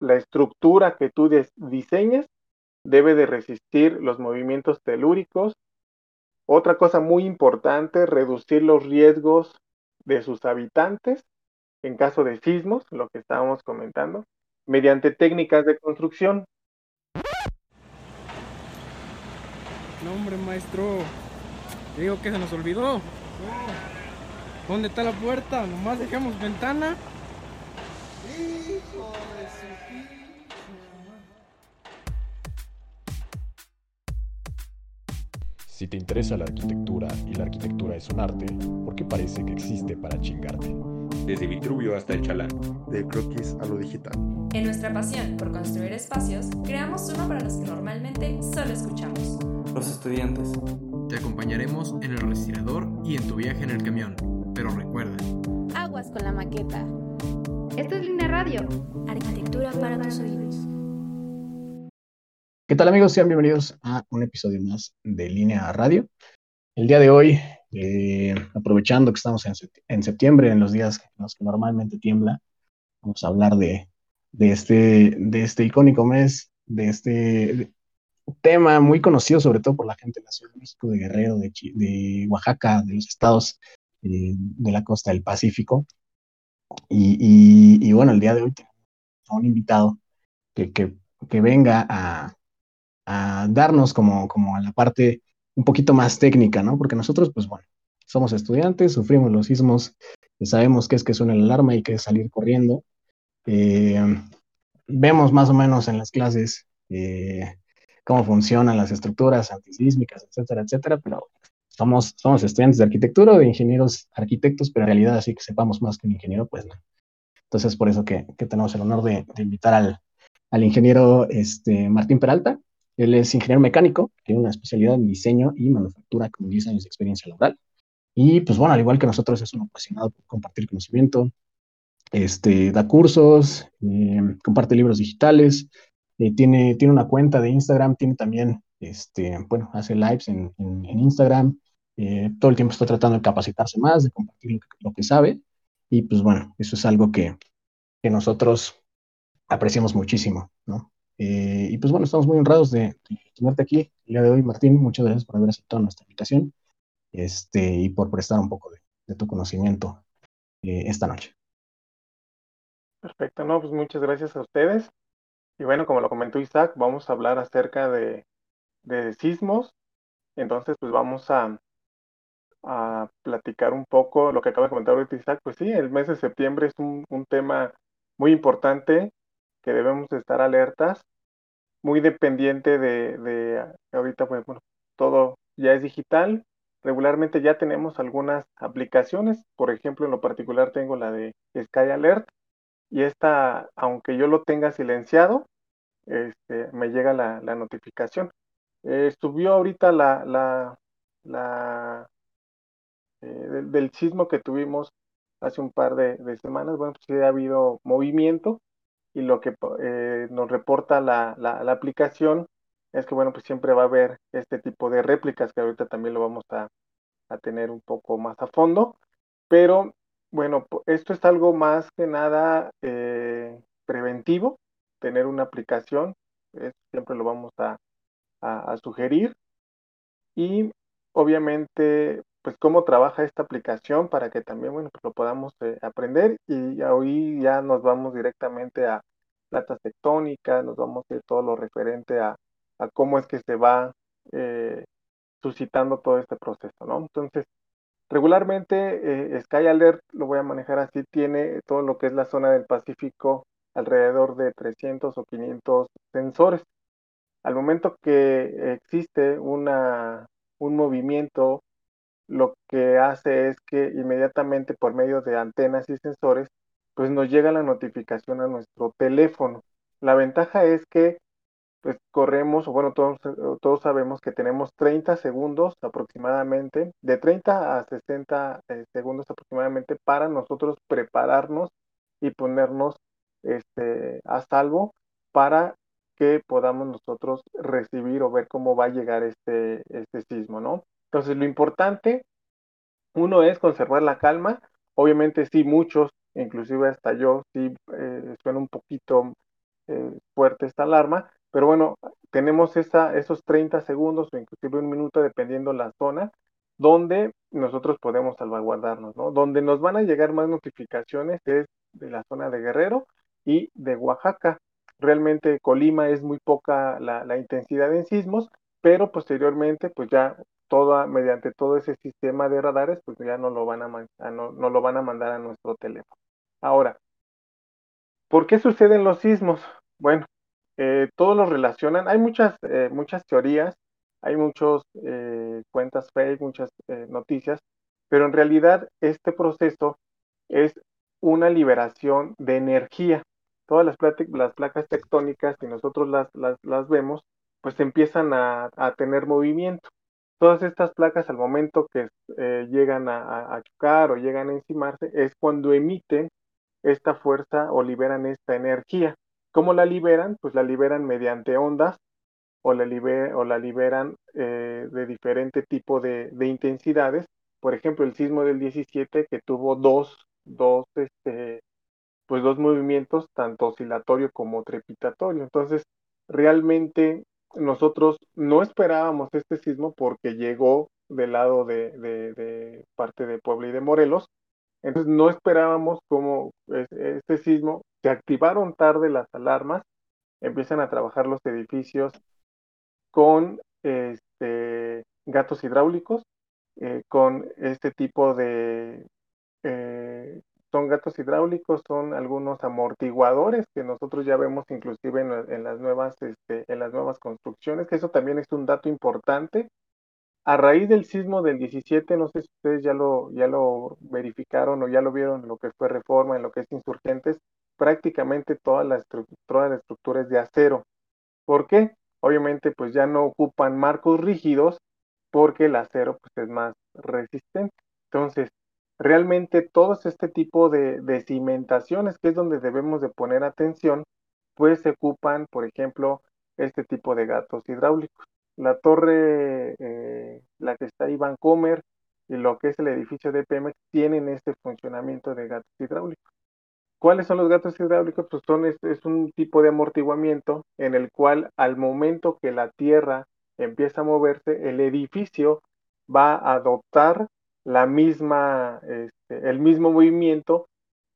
la estructura que tú diseñes debe de resistir los movimientos telúricos. Otra cosa muy importante, reducir los riesgos de sus habitantes en caso de sismos, lo que estábamos comentando, mediante técnicas de construcción. No, hombre, maestro. Digo que se nos olvidó. ¿Dónde está la puerta? Nomás dejamos ventana. Hijo Si te interesa la arquitectura y la arquitectura es un arte, ¿por qué parece que existe para chingarte? Desde Vitruvio hasta el Chalán. De croquis a lo digital. En nuestra pasión por construir espacios, creamos uno para los que normalmente solo escuchamos. Los estudiantes. Te acompañaremos en el respirador y en tu viaje en el camión. Pero recuerda. Aguas con la maqueta. Esto es Línea Radio. Arquitectura para tus oídos. ¿Qué tal amigos? Sean bienvenidos a un episodio más de Línea Radio. El día de hoy, eh, aprovechando que estamos en, septiembre, en los días en los que normalmente tiembla, vamos a hablar de, este, de este icónico mes, de este tema muy conocido sobre todo por la gente de la Ciudad de México, de Guerrero, de, Oaxaca, de los estados eh, de la costa del Pacífico. Y, bueno, el día de hoy tenemos a un invitado que, que venga a, a darnos como, como a la parte un poquito más técnica, ¿no? Porque nosotros, pues bueno, somos estudiantes, sufrimos los sismos, sabemos qué es que suena la alarma y que es salir corriendo. Eh, vemos más o menos en las clases eh, cómo funcionan las estructuras antisísmicas, etcétera, etcétera, pero somos, somos estudiantes de arquitectura o de ingenieros arquitectos, pero en realidad así que sepamos más que un ingeniero, pues no. Entonces, por eso que, que tenemos el honor de, de invitar al, al ingeniero este, Martín Peralta, él es ingeniero mecánico, tiene una especialidad en diseño y manufactura con 10 años de experiencia laboral. Y pues bueno, al igual que nosotros, es un apasionado por compartir conocimiento, este, da cursos, eh, comparte libros digitales, eh, tiene, tiene una cuenta de Instagram, tiene también, este, bueno, hace lives en, Instagram, eh, todo el tiempo está tratando de capacitarse más, de compartir lo que, lo que sabe. Y pues bueno, eso es algo que, que nosotros apreciamos muchísimo, ¿no? Eh, y pues bueno, estamos muy honrados de, tenerte aquí el día de hoy, Martín. Muchas gracias por haber aceptado nuestra invitación este, y por prestar un poco de, tu conocimiento eh, esta noche. Perfecto, no, pues muchas gracias a ustedes. Y bueno, como lo comentó Isaac, vamos a hablar acerca de, de sismos. Entonces, pues vamos a, a platicar un poco lo que acaba de comentar ahorita Isaac. Pues sí, el mes de septiembre es un, un tema muy importante que debemos estar alertas muy dependiente de, ahorita, pues, bueno, todo ya es digital. Regularmente ya tenemos algunas aplicaciones, por ejemplo, en lo particular tengo la de Sky Alert y esta, aunque yo lo tenga silenciado, este, me llega la, notificación. Eh, subió ahorita la, la, la eh, del, sismo que tuvimos hace un par de, de semanas. Bueno, pues sí ha habido movimiento y lo que eh, nos reporta la, aplicación es que, bueno, pues siempre va a haber este tipo de réplicas que ahorita también lo vamos a, tener un poco más a fondo, pero bueno, esto es algo más que nada eh, preventivo, tener una aplicación, siempre lo vamos a, sugerir. Y obviamente pues cómo trabaja esta aplicación para que también, bueno, pues lo podamos eh, aprender y hoy ya nos vamos directamente a platas tectónicas, nos vamos a todo lo referente a, cómo es que se va eh, suscitando todo este proceso, ¿no? Entonces, regularmente eh, Sky Alert, lo voy a manejar así, tiene todo lo que es la zona del Pacífico alrededor de 300 o 500 sensores. Al momento que existe una, un movimiento lo que hace es que inmediatamente por medio de antenas y sensores, pues nos llega la notificación a nuestro teléfono. La ventaja es que pues corremos, o bueno, todos, todos sabemos que tenemos 30 segundos aproximadamente, de 30 a 60 eh, segundos aproximadamente para nosotros prepararnos y ponernos este, a salvo para que podamos nosotros recibir o ver cómo va a llegar este, este sismo, ¿no? Entonces, lo importante, uno es conservar la calma. Obviamente, sí, muchos, inclusive hasta yo, sí eh, suena un poquito eh, fuerte esta alarma, pero bueno, tenemos esos 30 segundos o inclusive un minuto dependiendo la zona donde nosotros podemos salvaguardarnos, ¿no? Donde nos van a llegar más notificaciones es de la zona de Guerrero y de Oaxaca. Realmente Colima es muy poca la intensidad en sismos, pero posteriormente pues ya toda, mediante todo ese sistema de radares, pues ya no lo van a, no, no lo van a mandar a nuestro teléfono. Ahora, ¿por qué suceden los sismos? Bueno, eh, todos los relacionan, hay muchas, eh, muchas teorías, hay muchas eh, cuentas fake, muchas noticias, pero en realidad este proceso es una liberación de energía. Todas las, las placas tectónicas, si nosotros las, las, las vemos, pues empiezan a, a tener movimiento todas estas placas al momento que eh, llegan a, a, chocar o llegan a encimarse es cuando emiten esta fuerza o liberan esta energía. ¿Cómo la liberan? Pues la liberan mediante ondas o la, liberan eh, de diferente tipo de, de, intensidades. Por ejemplo, el sismo del 17 que tuvo dos, dos, este, pues dos movimientos, tanto oscilatorio como trepitatorio. Entonces, realmente nosotros no esperábamos este sismo porque llegó del lado de, de, parte de Puebla y de Morelos. Entonces no esperábamos cómo este sismo, se activaron tarde las alarmas, empiezan a trabajar los edificios con este, gatos hidráulicos, eh, con este tipo de eh, son gatos hidráulicos, son algunos amortiguadores que nosotros ya vemos inclusive en, las nuevas, este, en las nuevas construcciones, que eso también es un dato importante. A raíz del sismo del 17, no sé si ustedes ya lo, ya lo verificaron o ya lo vieron en lo que fue reforma, en lo que es insurgentes, prácticamente toda la, toda la estructura es de acero. ¿Por qué? Obviamente pues ya no ocupan marcos rígidos porque el acero pues es más resistente. Entonces, realmente todos este tipo de, de, cimentaciones, que es donde debemos de poner atención, pues se ocupan, por ejemplo, este tipo de gatos hidráulicos. La torre, eh, la que está ahí Vancomer y lo que es el edificio de Pemex tienen este funcionamiento de gatos hidráulicos. ¿Cuáles son los gatos hidráulicos? Pues son, es un tipo de amortiguamiento en el cual al momento que la tierra empieza a moverse, el edificio va a adoptar la misma, este, el mismo movimiento,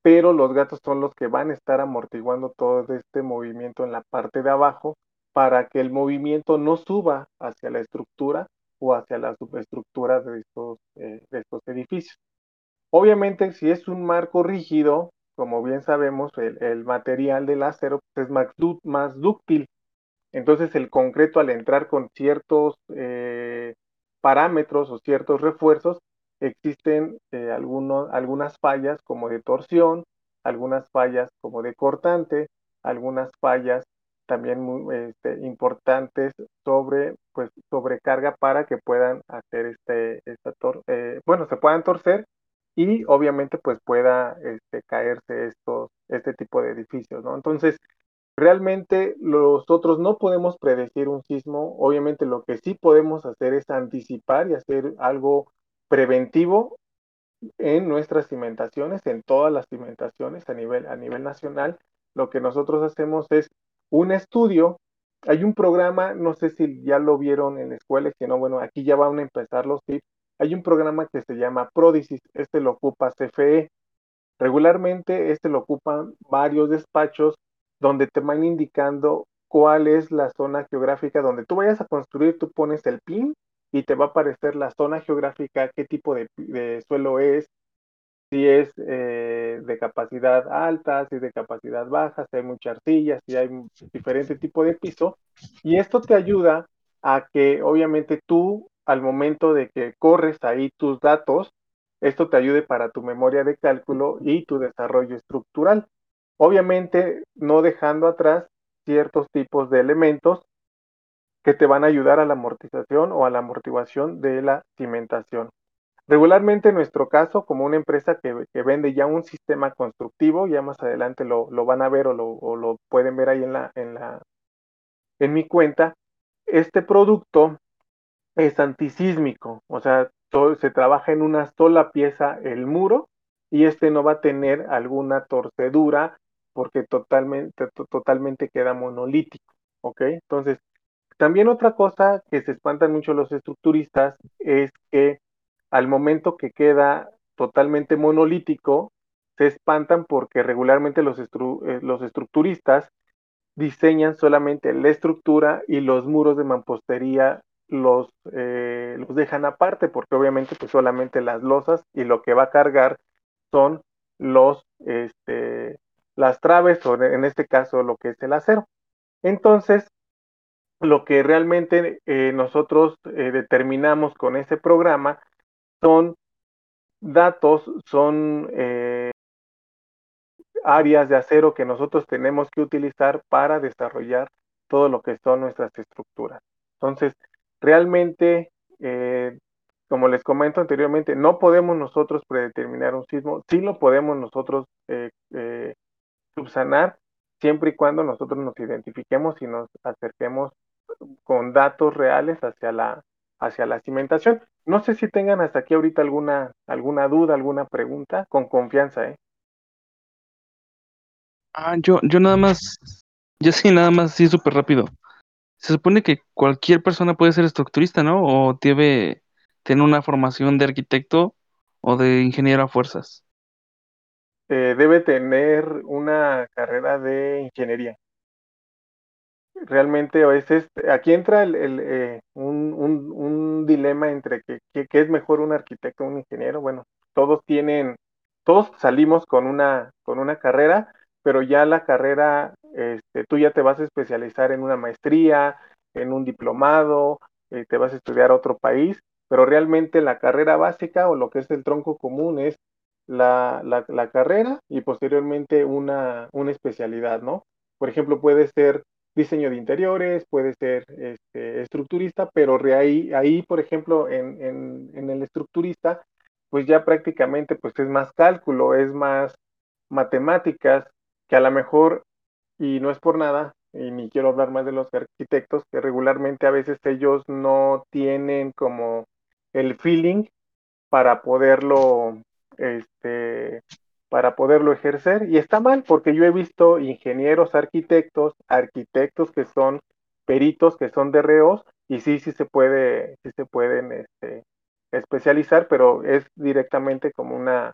pero los gatos son los que van a estar amortiguando todo este movimiento en la parte de abajo para que el movimiento no suba hacia la estructura o hacia la subestructura de estos, eh, de estos edificios. Obviamente, si es un marco rígido, como bien sabemos, el, el material del acero pues, es más, más, dúctil. Entonces, el concreto al entrar con ciertos eh, parámetros o ciertos refuerzos, existen eh, algunas fallas como de torsión, algunas fallas como de cortante, algunas fallas también muy este, importantes sobre pues sobrecarga para que puedan hacer este esta tor eh, bueno se puedan torcer y obviamente pues pueda este, caerse estos este tipo de edificios no entonces realmente nosotros no podemos predecir un sismo. Obviamente lo que sí podemos hacer es anticipar y hacer algo preventivo en nuestras cimentaciones, en todas las cimentaciones a nivel, a nivel nacional. Lo que nosotros hacemos es un estudio. Hay un programa, no sé si ya lo vieron en la escuela, si no, bueno, aquí ya van a empezar los tips. Hay un programa que se llama Prodicis, este lo ocupa CFE. Regularmente este lo ocupan varios despachos donde te van indicando cuál es la zona geográfica donde tú vayas a construir, tú pones el PIN y te va a aparecer la zona geográfica, qué tipo de, suelo es, si es eh, de capacidad alta, si es de capacidad baja, si hay mucha arcilla, si hay diferente tipo de piso. Y esto te ayuda a que obviamente tú, al momento de que corres ahí tus datos, esto te ayude para tu memoria de cálculo y tu desarrollo estructural. Obviamente no dejando atrás ciertos tipos de elementos que te van a ayudar a la amortización o a la amortiguación de la cimentación. Regularmente en nuestro caso, como una empresa que, que vende ya un sistema constructivo, ya más adelante lo, lo van a ver o lo, lo, pueden ver ahí en, la, en, la, en mi cuenta, este producto es antisísmico, o sea, todo, se trabaja en una sola pieza el muro y este no va a tener alguna torcedura porque totalmente, totalmente queda monolítico, ¿ok? Entonces, también otra cosa que se espantan mucho los estructuristas es que al momento que queda totalmente monolítico, se espantan porque regularmente los, eh, los estructuristas diseñan solamente la estructura y los muros de mampostería los, eh, los dejan aparte porque obviamente pues solamente las losas y lo que va a cargar son los este, las traves o en este caso lo que es el acero. Entonces, lo que realmente eh, nosotros eh, determinamos con ese programa son datos, son eh, áreas de acero que nosotros tenemos que utilizar para desarrollar todo lo que son nuestras estructuras. Entonces, realmente, como les comento anteriormente, no podemos nosotros predeterminar un sismo, sí lo podemos nosotros subsanar siempre y cuando nosotros nos identifiquemos y nos acerquemos con datos reales hacia la, hacia la cimentación. No sé si tengan hasta aquí ahorita alguna, alguna duda, alguna pregunta, con confianza, ¿eh? Ah, yo, yo nada más, yo sí, nada más, sí, súper rápido. Se supone que cualquier persona puede ser estructurista, ¿no? O debe tener una formación de arquitecto o de ingeniero a fuerzas. Eh, debe tener una carrera de ingeniería realmente a veces aquí entra el, eh, un, un, dilema entre que, que, es mejor un arquitecto o un ingeniero. Bueno, todos tienen, todos salimos con una, con una carrera, pero ya la carrera, este, tú ya te vas a especializar en una maestría, en un diplomado, eh, te vas a estudiar a otro país, pero realmente la carrera básica o lo que es el tronco común es la, la, carrera y posteriormente una, una especialidad, ¿no? Por ejemplo, puede ser diseño de interiores, puede ser este, estructurista, pero ahí, ahí, por ejemplo, en, en, el estructurista, pues ya prácticamente pues es más cálculo, es más matemáticas, que a lo mejor, y no es por nada, y ni quiero hablar más de los arquitectos, que regularmente a veces ellos no tienen como el feeling para poderlo este, para poderlo ejercer. Y está mal porque yo he visto ingenieros, arquitectos, arquitectos que son peritos, que son de reos y sí, sí se puede, sí se pueden este, especializar, pero es directamente como una,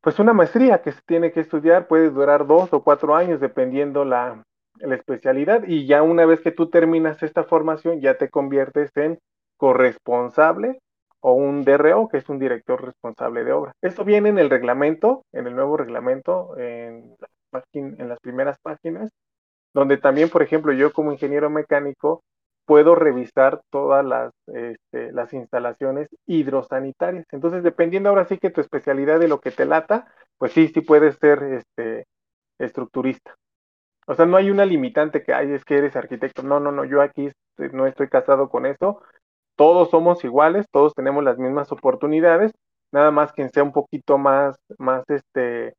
pues una maestría que se tiene que estudiar, puede durar dos o cuatro años dependiendo la, la especialidad y ya una vez que tú terminas esta formación ya te conviertes en corresponsable o un DRO, que es un director responsable de obra. Esto viene en el reglamento, en el nuevo reglamento, en, las primeras páginas, donde también, por ejemplo, yo como ingeniero mecánico puedo revisar todas las, este, las instalaciones hidrosanitarias. Entonces, dependiendo ahora sí que tu especialidad de lo que te lata, pues sí, sí puedes ser este, estructurista. O sea, no hay una limitante que, hay, es que eres arquitecto. No, no, no, yo aquí este, no estoy casado con eso todos somos iguales, todos tenemos las mismas oportunidades, nada más que sea un poquito más, más este,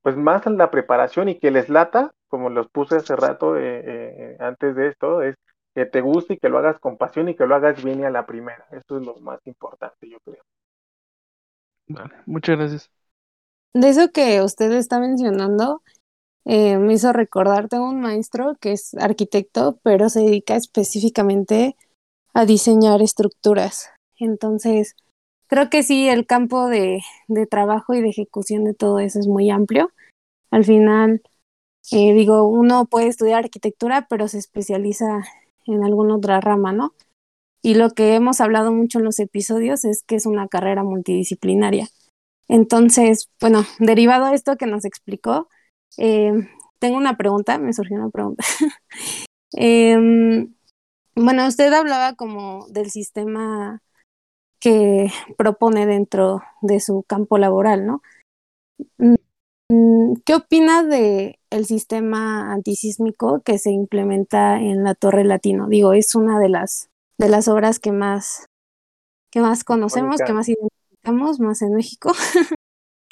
pues más la preparación y que les lata, como los puse hace rato eh, eh, antes de esto, es que te guste y que lo hagas con pasión y que lo hagas bien y a la primera. Eso es lo más importante, yo creo. Vale, muchas gracias. De eso que usted está mencionando, eh, me hizo recordar, tengo un maestro que es arquitecto, pero se dedica específicamente a diseñar estructuras. Entonces, creo que sí, el campo de, de trabajo y de ejecución de todo eso es muy amplio. Al final, eh, digo, uno puede estudiar arquitectura, pero se especializa en alguna otra rama, ¿no? Y lo que hemos hablado mucho en los episodios es que es una carrera multidisciplinaria. Entonces, bueno, derivado de esto que nos explicó, eh, tengo una pregunta, me surgió una pregunta. eh, bueno, usted hablaba como del sistema que propone dentro de su campo laboral, ¿no? Mm, ¿Qué opina de el sistema antisísmico que se implementa en la Torre Latino? Digo, es una de las de las obras que más que más conocemos, que más identificamos, más en México.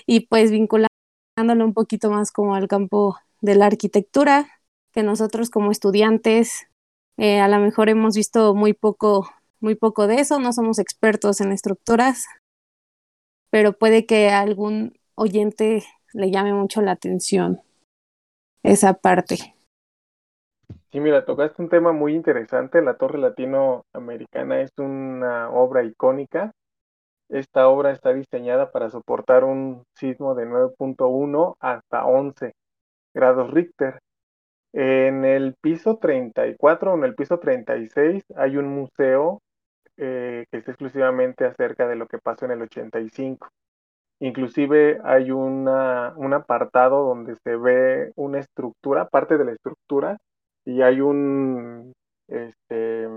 y pues vinculándolo un poquito más como al campo de la arquitectura, que nosotros como estudiantes eh, a lo mejor hemos visto muy poco, muy poco de eso, no somos expertos en estructuras, pero puede que a algún oyente le llame mucho la atención esa parte. Sí, mira, tocaste un tema muy interesante. La Torre Latinoamericana es una obra icónica. Esta obra está diseñada para soportar un sismo de 9.1 hasta 11 grados Richter. En el piso 34 o en el piso 36 hay un museo eh, que está exclusivamente acerca de lo que pasó en el 85. Inclusive hay una, un apartado donde se ve una estructura, parte de la estructura, y hay un, este,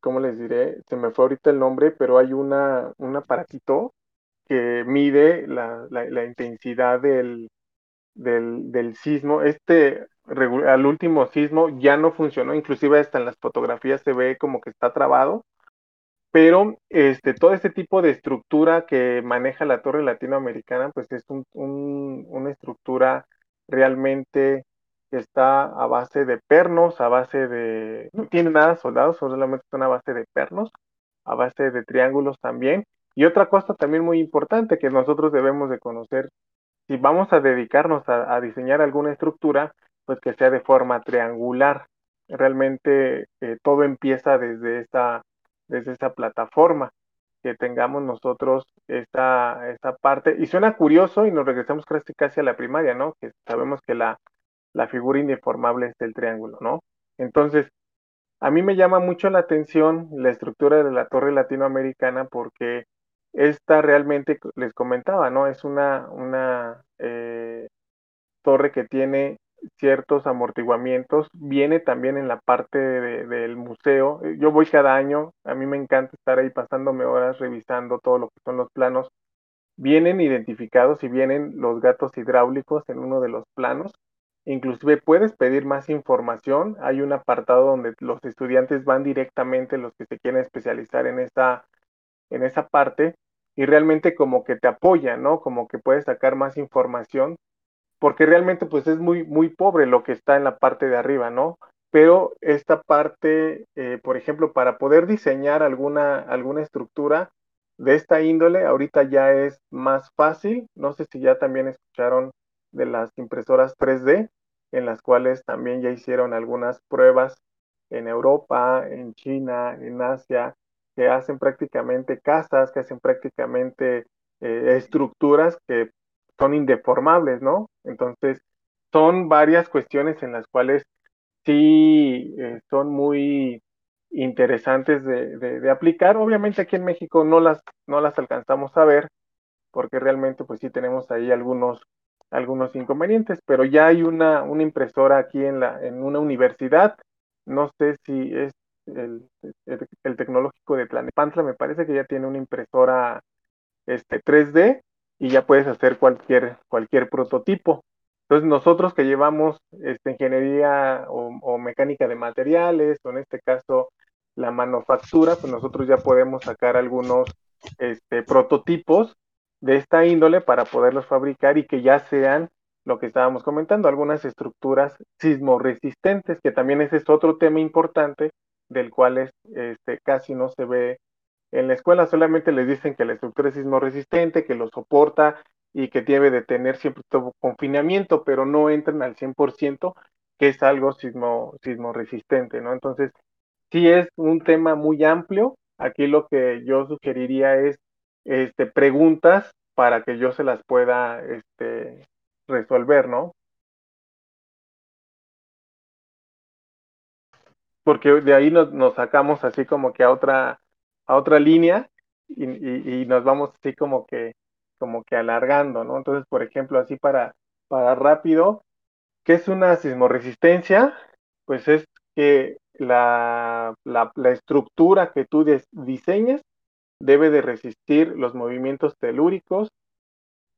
¿cómo les diré? Se me fue ahorita el nombre, pero hay una, un aparatito que mide la, la, intensidad del, del, del, sismo. Este, al último sismo ya no funcionó, inclusive hasta en las fotografías se ve como que está trabado, pero este, todo este tipo de estructura que maneja la torre latinoamericana, pues es un, una estructura realmente que está a base de pernos, a base de, no tiene nada soldados, solamente es una base de pernos, a base de triángulos también. Y otra cosa también muy importante que nosotros debemos de conocer, si vamos a dedicarnos a, diseñar alguna estructura, pues que sea de forma triangular. Realmente eh, todo empieza desde esta desde plataforma, que tengamos nosotros esta, esta parte. Y suena curioso y nos regresamos casi, casi a la primaria, ¿no? Que sabemos que la, la figura indeformable es el triángulo, ¿no? Entonces, a mí me llama mucho la atención la estructura de la torre latinoamericana porque esta realmente, les comentaba, ¿no? Es una, una eh, torre que tiene ciertos amortiguamientos. Viene también en la parte del museo. Yo voy cada año, a mí me encanta estar ahí pasándome horas revisando todo lo que son los planos. Vienen identificados y vienen los gatos hidráulicos en uno de los planos. Inclusive puedes pedir más información. Hay un apartado donde los estudiantes van directamente, los que se quieren especializar en esa, en esa parte, y realmente como que te apoyan, ¿no? Como que puedes sacar más información porque realmente pues es muy, muy pobre lo que está en la parte de arriba, ¿no? Pero esta parte, eh, por ejemplo, para poder diseñar alguna, alguna estructura de esta índole, ahorita ya es más fácil. No sé si ya también escucharon de las impresoras 3D, en las cuales también ya hicieron algunas pruebas en Europa, en China, en Asia, que hacen prácticamente casas, que hacen prácticamente eh, estructuras que son indeformables, ¿no? Entonces, son varias cuestiones en las cuales sí eh, son muy interesantes de, aplicar. Obviamente aquí en México no las, no las alcanzamos a ver, porque realmente pues sí tenemos ahí algunos, algunos inconvenientes, pero ya hay una, una impresora aquí en, la, en una universidad, no sé si es el, tecnológico de Tlanepantla, me parece que ya tiene una impresora este, 3D y ya puedes hacer cualquier, cualquier prototipo. Entonces nosotros que llevamos esta ingeniería o, mecánica de materiales, o en este caso la manufactura, pues nosotros ya podemos sacar algunos este, prototipos de esta índole para poderlos fabricar y que ya sean lo que estábamos comentando, algunas estructuras sismoresistentes, que también ese es otro tema importante del cual es, este, casi no se ve en la escuela solamente les dicen que la estructura es sismo resistente, que lo soporta y que debe de tener siempre todo confinamiento, pero no entran al 100% que es algo sismo, sismo resistente, ¿no? Entonces, sí es un tema muy amplio. Aquí lo que yo sugeriría es este, preguntas para que yo se las pueda este, resolver, ¿no? Porque de ahí nos, nos sacamos así como que a otra, a otra línea y, nos vamos así como que, como que alargando, ¿no? Entonces, por ejemplo, así para, para rápido, ¿qué es una sismoresistencia? Pues es que la, la, estructura que tú diseñes debe de resistir los movimientos telúricos.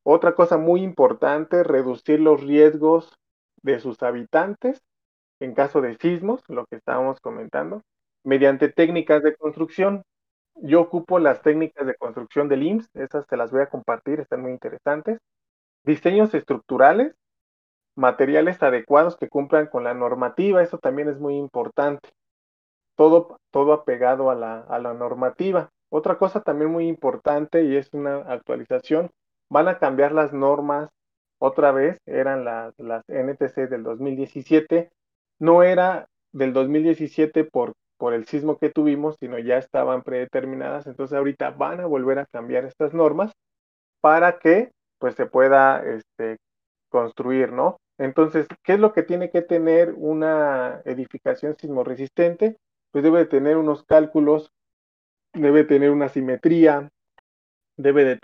Otra cosa muy importante, reducir los riesgos de sus habitantes en caso de sismos, lo que estábamos comentando, mediante técnicas de construcción. Yo ocupo las técnicas de construcción del IMSS, esas te las voy a compartir, están muy interesantes. Diseños estructurales, materiales adecuados que cumplan con la normativa, eso también es muy importante. Todo, todo apegado a la, a la normativa. Otra cosa también muy importante y es una actualización, van a cambiar las normas otra vez eran las, las NTC del 2017. No era del 2017 por, por el sismo que tuvimos, sino ya estaban predeterminadas. Entonces ahorita van a volver a cambiar estas normas para que pues se pueda este, construir, ¿no? Entonces, ¿qué es lo que tiene que tener una edificación sismoresistente? Pues debe tener unos cálculos, debe tener una simetría, debe de,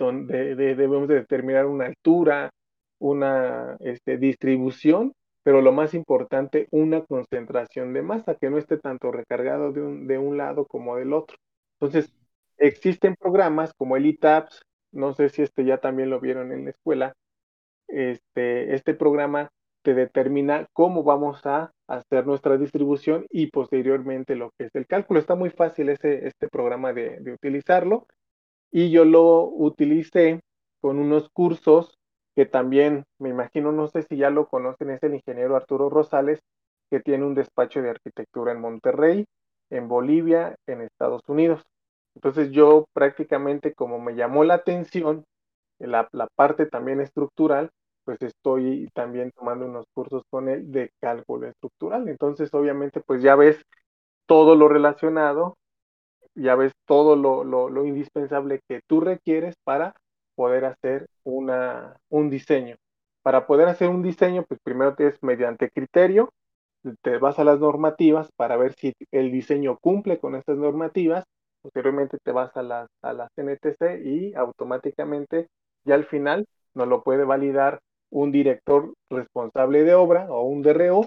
de, debemos de determinar una altura, una este, distribución, pero lo más importante, una concentración de masa que no esté tanto recargado de un, de un lado como del otro. Entonces, existen programas como el ITAPS, no sé si este ya también lo vieron en la escuela, este, este programa te determina cómo vamos a hacer nuestra distribución y posteriormente lo que es el cálculo. Está muy fácil ese, este programa de, de utilizarlo y yo lo utilicé con unos cursos que también me imagino, no sé si ya lo conocen, es el ingeniero Arturo Rosales, que tiene un despacho de arquitectura en Monterrey, en Bolivia, en Estados Unidos. Entonces yo prácticamente como me llamó la atención la, la parte también estructural, pues estoy también tomando unos cursos con él de cálculo estructural. Entonces obviamente pues ya ves todo lo relacionado ya ves todo lo, lo, indispensable que tú requieres para poder hacer una, un diseño. Para poder hacer un diseño, pues primero es mediante criterio, te vas a las normativas para ver si el diseño cumple con estas normativas, posteriormente te vas a las, a las NTC y automáticamente ya al final nos lo puede validar un director responsable de obra o un DRO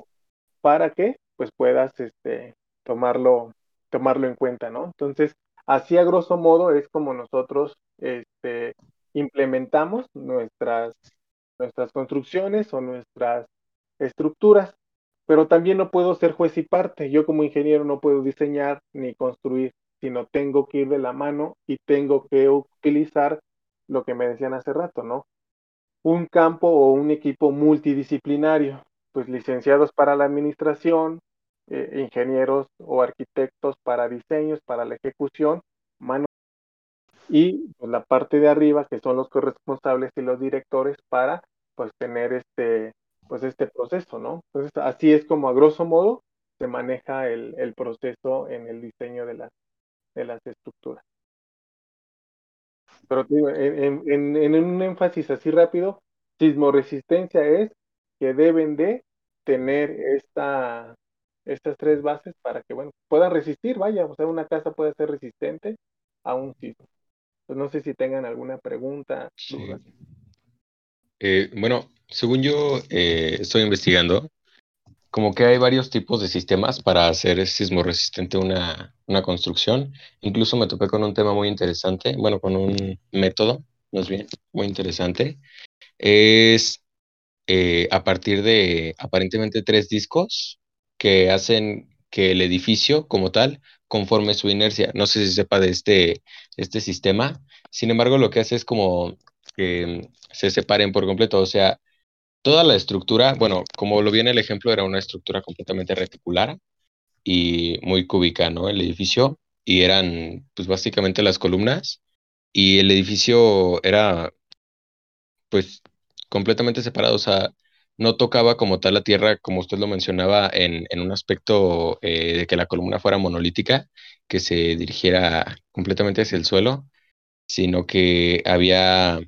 para que pues puedas este, tomarlo tomarlo en cuenta, ¿no? Entonces, así a grosso modo es como nosotros este, implementamos nuestras, nuestras construcciones o nuestras estructuras, pero también no puedo ser juez y parte. Yo como ingeniero no puedo diseñar ni construir, sino tengo que ir de la mano y tengo que utilizar lo que me decían hace rato, ¿no? Un campo o un equipo multidisciplinario, pues licenciados para la administración, eh, ingenieros o arquitectos para diseños, para la ejecución, mano y pues, la parte de arriba que son los corresponsables y los directores para pues tener este pues este proceso, ¿no? Entonces así es como a grosso modo se maneja el, el proceso en el diseño de las de las estructuras. Pero digo, en, en, en un énfasis así rápido, sismoresistencia es que deben de tener esta estas tres bases para que, bueno, puedan resistir, vaya, o sea, una casa puede ser resistente a un sismo. Pues no sé si tengan alguna pregunta. Eh, bueno, según yo eh, estoy investigando, como que hay varios tipos de sistemas para hacer sismo resistente una, una construcción. Incluso me topé con un tema muy interesante, bueno, con un método, más bien, muy interesante. Es eh, a partir de aparentemente tres discos que hacen que el edificio como tal conforme su inercia. No sé si sepa de este, este sistema. Sin embargo, lo que hace es como que se separen por completo. O sea, toda la estructura, bueno, como lo viene el ejemplo, era una estructura completamente reticular y muy cúbica, ¿no? El edificio. Y eran, pues básicamente las columnas. Y el edificio era, pues, completamente separado. O sea, no tocaba como tal la tierra, como usted lo mencionaba, en, un aspecto eh, de que la columna fuera monolítica, que se dirigiera completamente hacia el suelo, sino que había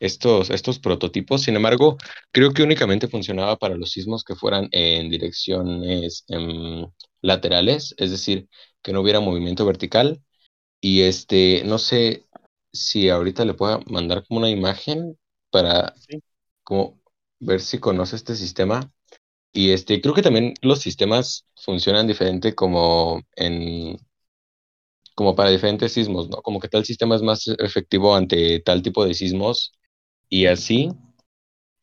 estos, estos prototipos. Sin embargo, creo que únicamente funcionaba para los sismos que fueran en direcciones em, laterales, es decir, que no hubiera movimiento vertical. Y este, no sé si ahorita le puedo mandar como una imagen para como ver si conoce este sistema. Y este, creo que también los sistemas funcionan diferente como en como para diferentes sismos, ¿no? Como que tal sistema es más efectivo ante tal tipo de sismos y así.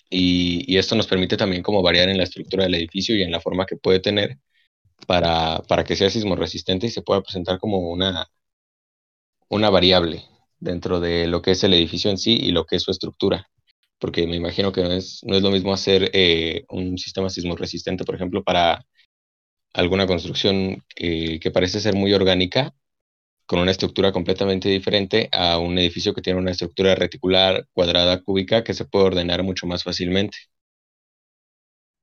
Y, y esto nos permite también como variar en la estructura del edificio y en la forma que puede tener para, para que sea sismo resistente y se pueda presentar como una, una variable dentro de lo que es el edificio en sí y lo que es su estructura porque me imagino que no es, no es lo mismo hacer eh, un sistema sismo resistente, por ejemplo, para alguna construcción que parece ser muy orgánica con una estructura completamente diferente a un edificio que tiene una estructura reticular, cuadrada, cúbica, que se puede ordenar mucho más fácilmente.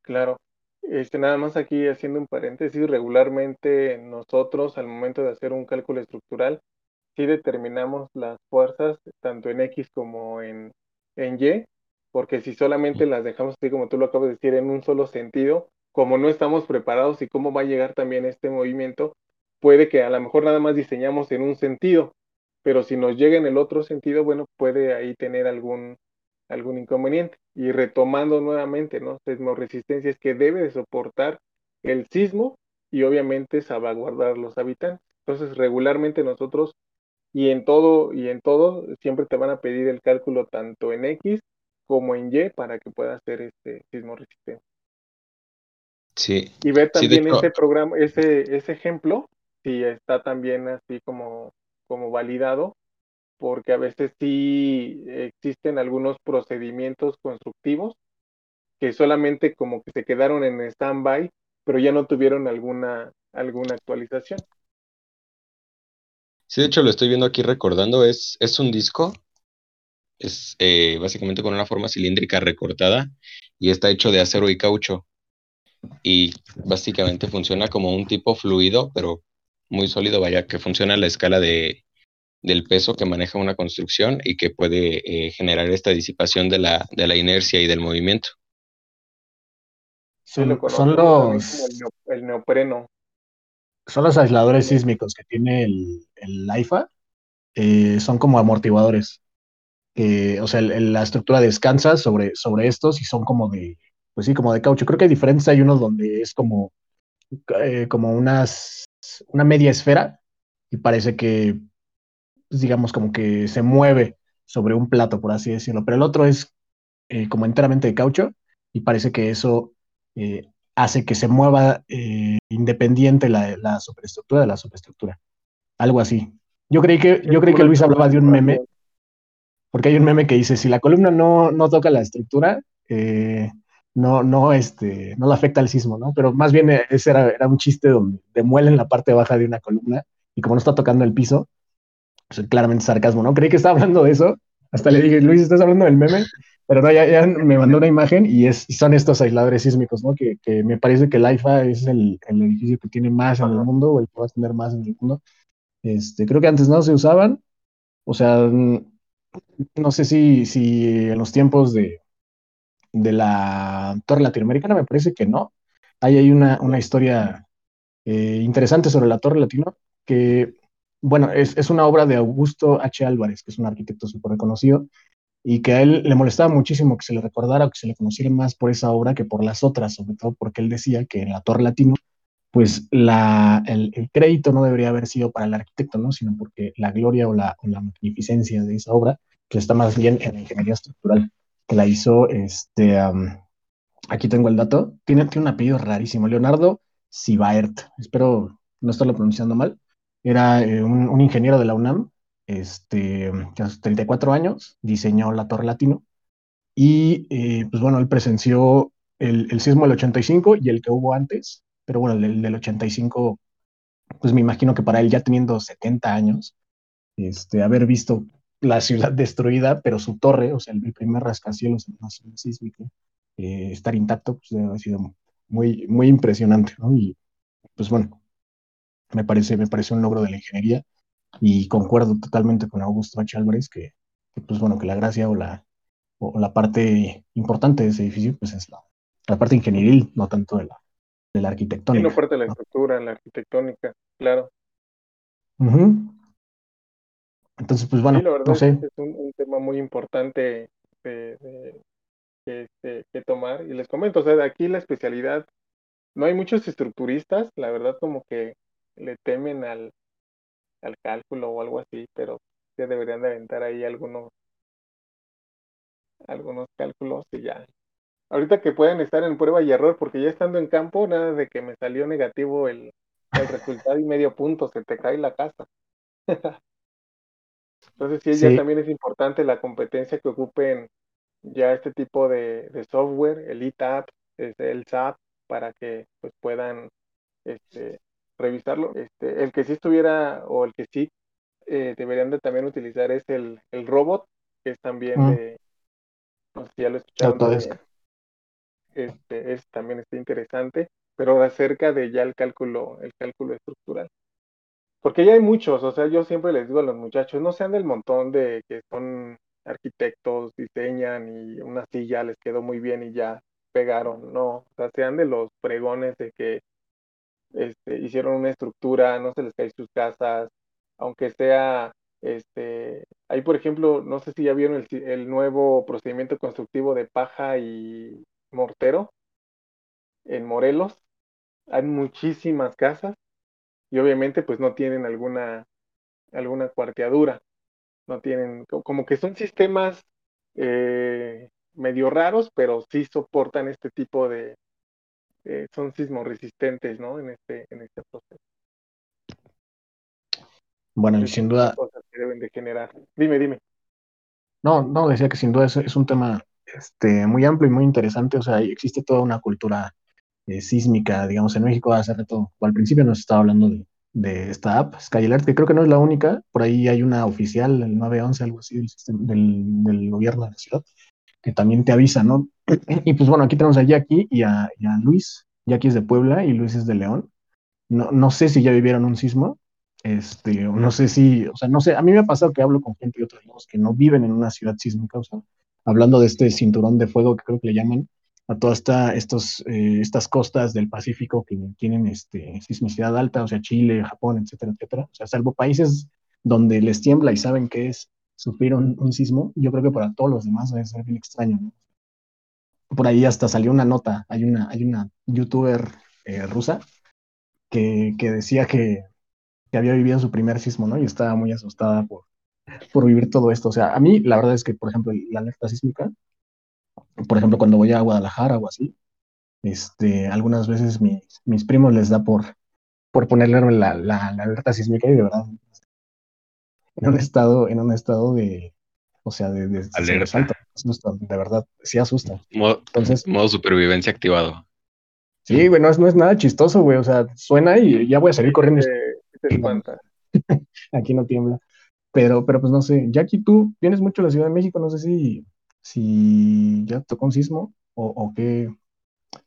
Claro. Este, nada más aquí haciendo un paréntesis, regularmente nosotros al momento de hacer un cálculo estructural, sí determinamos las fuerzas tanto en X como en, en Y, porque si solamente las dejamos así como tú lo acabas de decir en un solo sentido, como no estamos preparados y cómo va a llegar también este movimiento, puede que a lo mejor nada más diseñamos en un sentido, pero si nos llega en el otro sentido, bueno, puede ahí tener algún, algún inconveniente. Y retomando nuevamente, ¿no? Sismoresistencia es que debe de soportar el sismo y obviamente salvaguardar los habitantes. Entonces, regularmente nosotros y en todo y en todo siempre te van a pedir el cálculo tanto en X como en Y para que pueda hacer este sismo resistente. Sí. Y ver también ese programa, ese, ese ejemplo, si está también así como, como validado, porque a veces sí existen algunos procedimientos constructivos que solamente como que se quedaron en stand-by, pero ya no tuvieron alguna, alguna actualización. Sí, de hecho lo estoy viendo aquí recordando, es, es un disco, es eh, básicamente con una forma cilíndrica recortada y está hecho de acero y caucho. Y básicamente funciona como un tipo fluido, pero muy sólido, vaya, que funciona a la escala de, del peso que maneja una construcción y que puede eh, generar esta disipación de la, de la inercia y del movimiento. Sí, lo Son, son los, el, neo- el neopreno. son los aisladores sísmicos que tiene el, el AIFA, eh, son como amortiguadores. Que, o sea, el- la estructura descansa sobre, sobre estos y son como de, pues sí, como de caucho. Creo que hay diferentes, hay unos donde es como, eh, como unas, una media esfera y parece que, pues, digamos, como que se mueve sobre un plato, por así decirlo. Pero el otro es eh, como enteramente de caucho y parece que eso eh, hace que se mueva eh, independiente la, la superestructura de la superestructura. Algo así. Yo creí que, yo creí que Luis hablaba de un meme, porque hay un meme que dice, si la columna no, no toca la estructura, eh, no, no, este, no le afecta al sismo, ¿no? Pero más bien eh, ese era, era un chiste donde demuelen la parte baja de una columna y como no está tocando el piso, pues claramente sarcasmo, ¿no? Creí que estaba hablando de eso. Hasta le dije, Luis, ¿estás hablando del meme? Pero no, ya, ya me mandó una imagen y es, son estos aisladores sísmicos, ¿no? Que, que me parece que el AIFA es el, el edificio que tiene más en el mundo o el que va a tener más en el mundo. Este, creo que antes no se usaban. O sea, no sé si, si en los tiempos de, de la Torre Latinoamericana, me parece que no. Ahí hay una, una historia eh, interesante sobre la Torre Latino, que, bueno, es, es una obra de Augusto H. Álvarez, que es un arquitecto súper reconocido, y que a él le molestaba muchísimo que se le recordara o que se le conociera más por esa obra que por las otras, sobre todo porque él decía que en la Torre Latino, pues la, el, el crédito no debería haber sido para el arquitecto, ¿no? Sino porque la gloria o la, o la magnificencia de esa obra, pues está más bien en ingeniería estructural, que la hizo, este, um, aquí tengo el dato, tiene, tiene un apellido rarísimo, Leonardo Sibaert, espero no estarlo pronunciando mal, era eh, un, un ingeniero de la UNAM, este, que a sus 34 años diseñó la Torre Latino y eh, pues bueno, él presenció el, el, sismo del 85 y el que hubo antes, pero bueno, el, el, del 85, pues me imagino que para él ya teniendo 70 años, este, haber visto la ciudad destruida, pero su torre, o sea, el, primer rascacielos en una zona sísmica, eh, estar intacto, pues debe haber sido muy, muy impresionante, ¿no? Y pues bueno, me parece, me parece un logro de la ingeniería y concuerdo totalmente con Augusto H. Álvarez que, que, pues bueno, que la gracia o la, o la parte importante de ese edificio, pues es la, la parte ingenieril, no tanto de la, de la arquitectónica. Sí, no parte de la estructura, la arquitectónica, claro. Uh -huh. Entonces, pues bueno, sí, la verdad no sé. Es un, un tema muy importante de, de, de, tomar. Y les comento, o sea, aquí la especialidad, no hay muchos estructuristas, la verdad como que le temen al, al cálculo o algo así, pero ya deberían de aventar ahí algunos algunos cálculos y ya. Ahorita que pueden estar en prueba y error, porque ya estando en campo, nada de que me salió negativo el, el resultado y medio punto, se te cae la casa. Entonces sí, sí, ya también es importante la competencia que ocupen ya este tipo de, de software, el ETAP, el SAP, para que pues puedan este, revisarlo. Este, el que sí estuviera o el que sí eh, deberían de también utilizar es el, el robot, que es también Mm. de, no sé si ya lo escucharon también. Este, es, también está interesante, pero acerca de ya el cálculo, el cálculo estructural. Porque ya hay muchos, o sea, yo siempre les digo a los muchachos, no sean del montón de que son arquitectos, diseñan y una silla les quedó muy bien y ya pegaron, no, o sea, sean de los pregones de que este, hicieron una estructura, no se les cae sus casas, aunque sea, este, ahí por ejemplo, no sé si ya vieron el, el nuevo procedimiento constructivo de paja y mortero en Morelos, hay muchísimas casas y obviamente pues no tienen alguna, alguna cuarteadura, no tienen, co- como que son sistemas eh, medio raros, pero sí soportan este tipo de, eh, son sismoresistentes, ¿no? En este, en este proceso. Bueno, y sin duda, cosas que deben de generar. Dime, dime. no, no, decía que sin duda es, es un tema este, muy amplio y muy interesante. O sea, existe toda una cultura eh, sísmica, digamos, en México hace rato, o al principio nos estaba hablando de, de esta app, Skyalert, que creo que no es la única, por ahí hay una oficial, el 911, algo así, del, del, gobierno de la ciudad, que también te avisa, ¿no? Y pues bueno, aquí tenemos a Jackie y a, Luis. Jackie es de Puebla y Luis es de León. No, no sé si ya vivieron un sismo, este, no sé si, o sea, no sé, a mí me ha pasado que hablo con gente de otros lados que no viven en una ciudad sísmica, o sea, hablando de este cinturón de fuego que creo que le llaman a todas esta, eh, estas costas del Pacífico que tienen este, sismicidad alta, o sea, Chile, Japón, etcétera, etcétera. O sea, salvo países donde les tiembla y saben qué es sufrir un, un sismo, yo creo que para todos los demás debe ser bien extraño, ¿no? Por ahí hasta salió una nota, hay una, hay una youtuber eh, rusa que, que decía que, que había vivido su primer sismo, ¿no? Y estaba muy asustada por, por vivir todo esto. O sea, a mí la verdad es que, por ejemplo, la alerta sísmica, por ejemplo, cuando voy a Guadalajara o así, este, algunas veces mis, mis primos les da por, por ponerle la, la, la alerta sísmica y de verdad, en un estado, en un estado de, o sea, de, de Alerta. sobresalto, asusta, de verdad, sí asusta. Modo, Entonces, modo supervivencia activado. sí, güey, no es, no es nada chistoso, güey, o sea, suena y ya voy a salir corriendo. y- Te, te espanta. Aquí no tiembla. Pero, pero pues no sé, Jackie, tú vienes mucho a la Ciudad de México, no sé si, si ya tocó un sismo o, o qué,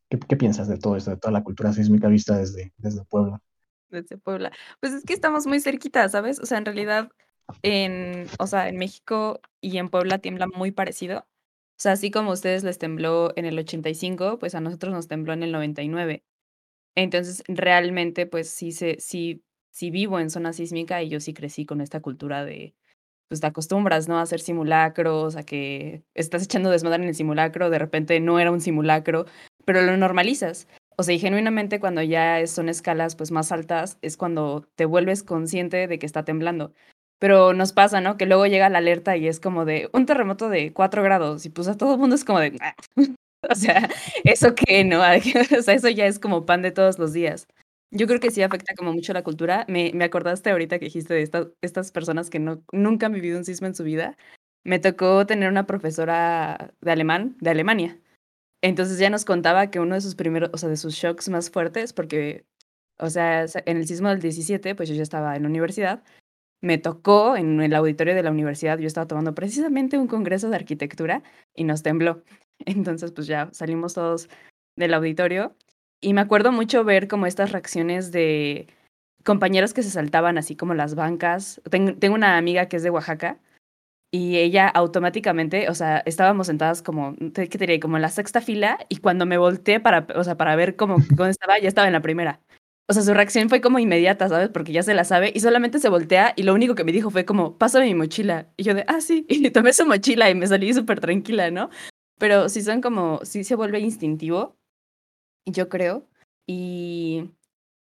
qué, qué piensas de todo esto, de toda la cultura sísmica vista desde, desde Puebla. desde Puebla. Pues es que estamos muy cerquita, ¿sabes? O sea, en realidad, en, o sea, en México y en Puebla tiembla muy parecido. O sea, así como a ustedes les tembló en el 85, pues a nosotros nos tembló en el 99. Entonces, realmente, pues sí, se, sí, sí vivo en zona sísmica y yo sí crecí con esta cultura de, pues te acostumbras, ¿no? A hacer simulacros, a que estás echando desmadre en el simulacro, de repente no era un simulacro, pero lo normalizas. O sea, y genuinamente cuando ya son escalas pues más altas es cuando te vuelves consciente de que está temblando. Pero nos pasa, ¿no? Que luego llega la alerta y es como de un terremoto de 4 grados y pues a todo el mundo es como de... "Ah". o sea, ¿eso qué, no? o sea, eso ya es como pan de todos los días. Yo creo que sí afecta como mucho la cultura. Me, me acordaste ahorita que dijiste de esta- estas personas que no, nunca han vivido un sismo en su vida. Me tocó tener una profesora de alemán, de Alemania. Entonces ya nos contaba que uno de sus primeros, o sea, de sus shocks más fuertes, porque, o sea, en el sismo del 17, pues yo ya estaba en la universidad, me tocó en el auditorio de la universidad, yo estaba tomando precisamente un congreso de arquitectura y nos tembló. Entonces, pues ya salimos todos del auditorio y me acuerdo mucho ver como estas reacciones de compañeros que se saltaban así como las bancas. Ten- tengo una amiga que es de Oaxaca y ella automáticamente, o sea, estábamos sentadas como, ¿qué te diré? Como en la sexta fila y cuando me volteé para, o sea, para ver cómo, dónde estaba, ya estaba en la primera. O sea, su reacción fue como inmediata, ¿sabes? Porque ya se la sabe y solamente se voltea y lo único que me dijo fue como, pásame mi mochila. Y yo de, ah, sí, y tomé su mochila y me salí súper tranquila, ¿no? Pero sí son como, sí se vuelve instintivo, yo creo. Y,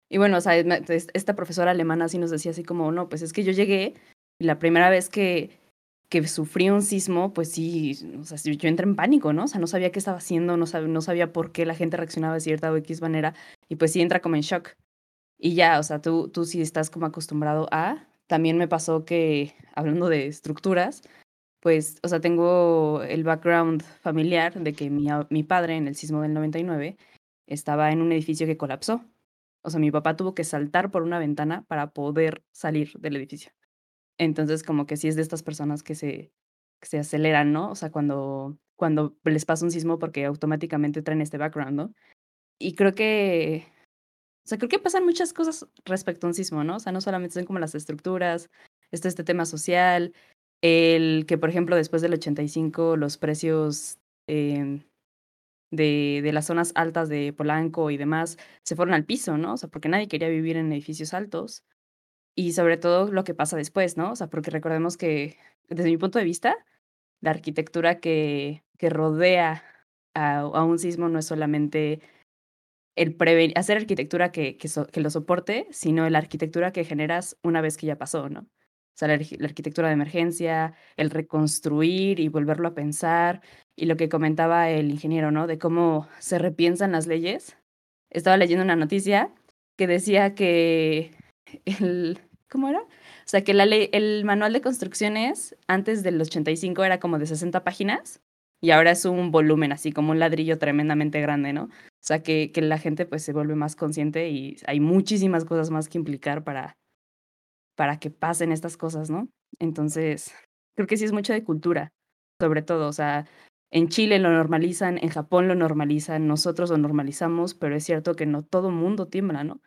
y bueno, o sea, esta profesora alemana sí nos decía así como, no, pues es que yo llegué y la primera vez que, que sufrí un sismo, pues sí, o sea, yo entré en pánico, ¿no? O sea, no sabía qué estaba haciendo, no, sab- no sabía por qué la gente reaccionaba de cierta o X manera y pues sí entra como en shock. Y ya, o sea, tú, tú sí estás como acostumbrado a. También me pasó que, hablando de estructuras, pues, o sea, tengo el background familiar de que mi, mi padre en el sismo del 99 estaba en un edificio que colapsó. O sea, mi papá tuvo que saltar por una ventana para poder salir del edificio. Entonces, como que sí es de estas personas que se, que se aceleran, ¿no? O sea, cuando, cuando les pasa un sismo porque automáticamente traen este background, ¿no? Y creo que, o sea, creo que pasan muchas cosas respecto a un sismo, ¿no? O sea, no solamente son como las estructuras, está este tema social, el que, por ejemplo, después del 85 los precios eh, de, de las zonas altas de Polanco y demás se fueron al piso, ¿no? O sea, porque nadie quería vivir en edificios altos. Y sobre todo lo que pasa después, ¿no? O sea, porque recordemos que, desde mi punto de vista, la arquitectura que, que rodea a, a un sismo no es solamente el hacer arquitectura que, que, lo soporte, sino la arquitectura que generas una vez que ya pasó, ¿no? La, arquitectura de emergencia, el reconstruir y volverlo a pensar, y lo que comentaba el ingeniero, ¿no? De cómo se repiensan las leyes. Estaba leyendo una noticia que decía que el, ¿cómo era? O sea, que la ley, el manual de construcciones antes del 85 era como de 60 páginas y ahora es un volumen así como un ladrillo tremendamente grande, ¿no? O sea, que, que la gente pues se vuelve más consciente y hay muchísimas cosas más que implicar para, para que pasen estas cosas, ¿no? Entonces, creo que sí es mucho de cultura, sobre todo, o sea, en Chile lo normalizan, en Japón lo normalizan, nosotros lo normalizamos, pero es cierto que no todo mundo tiembla, ¿no?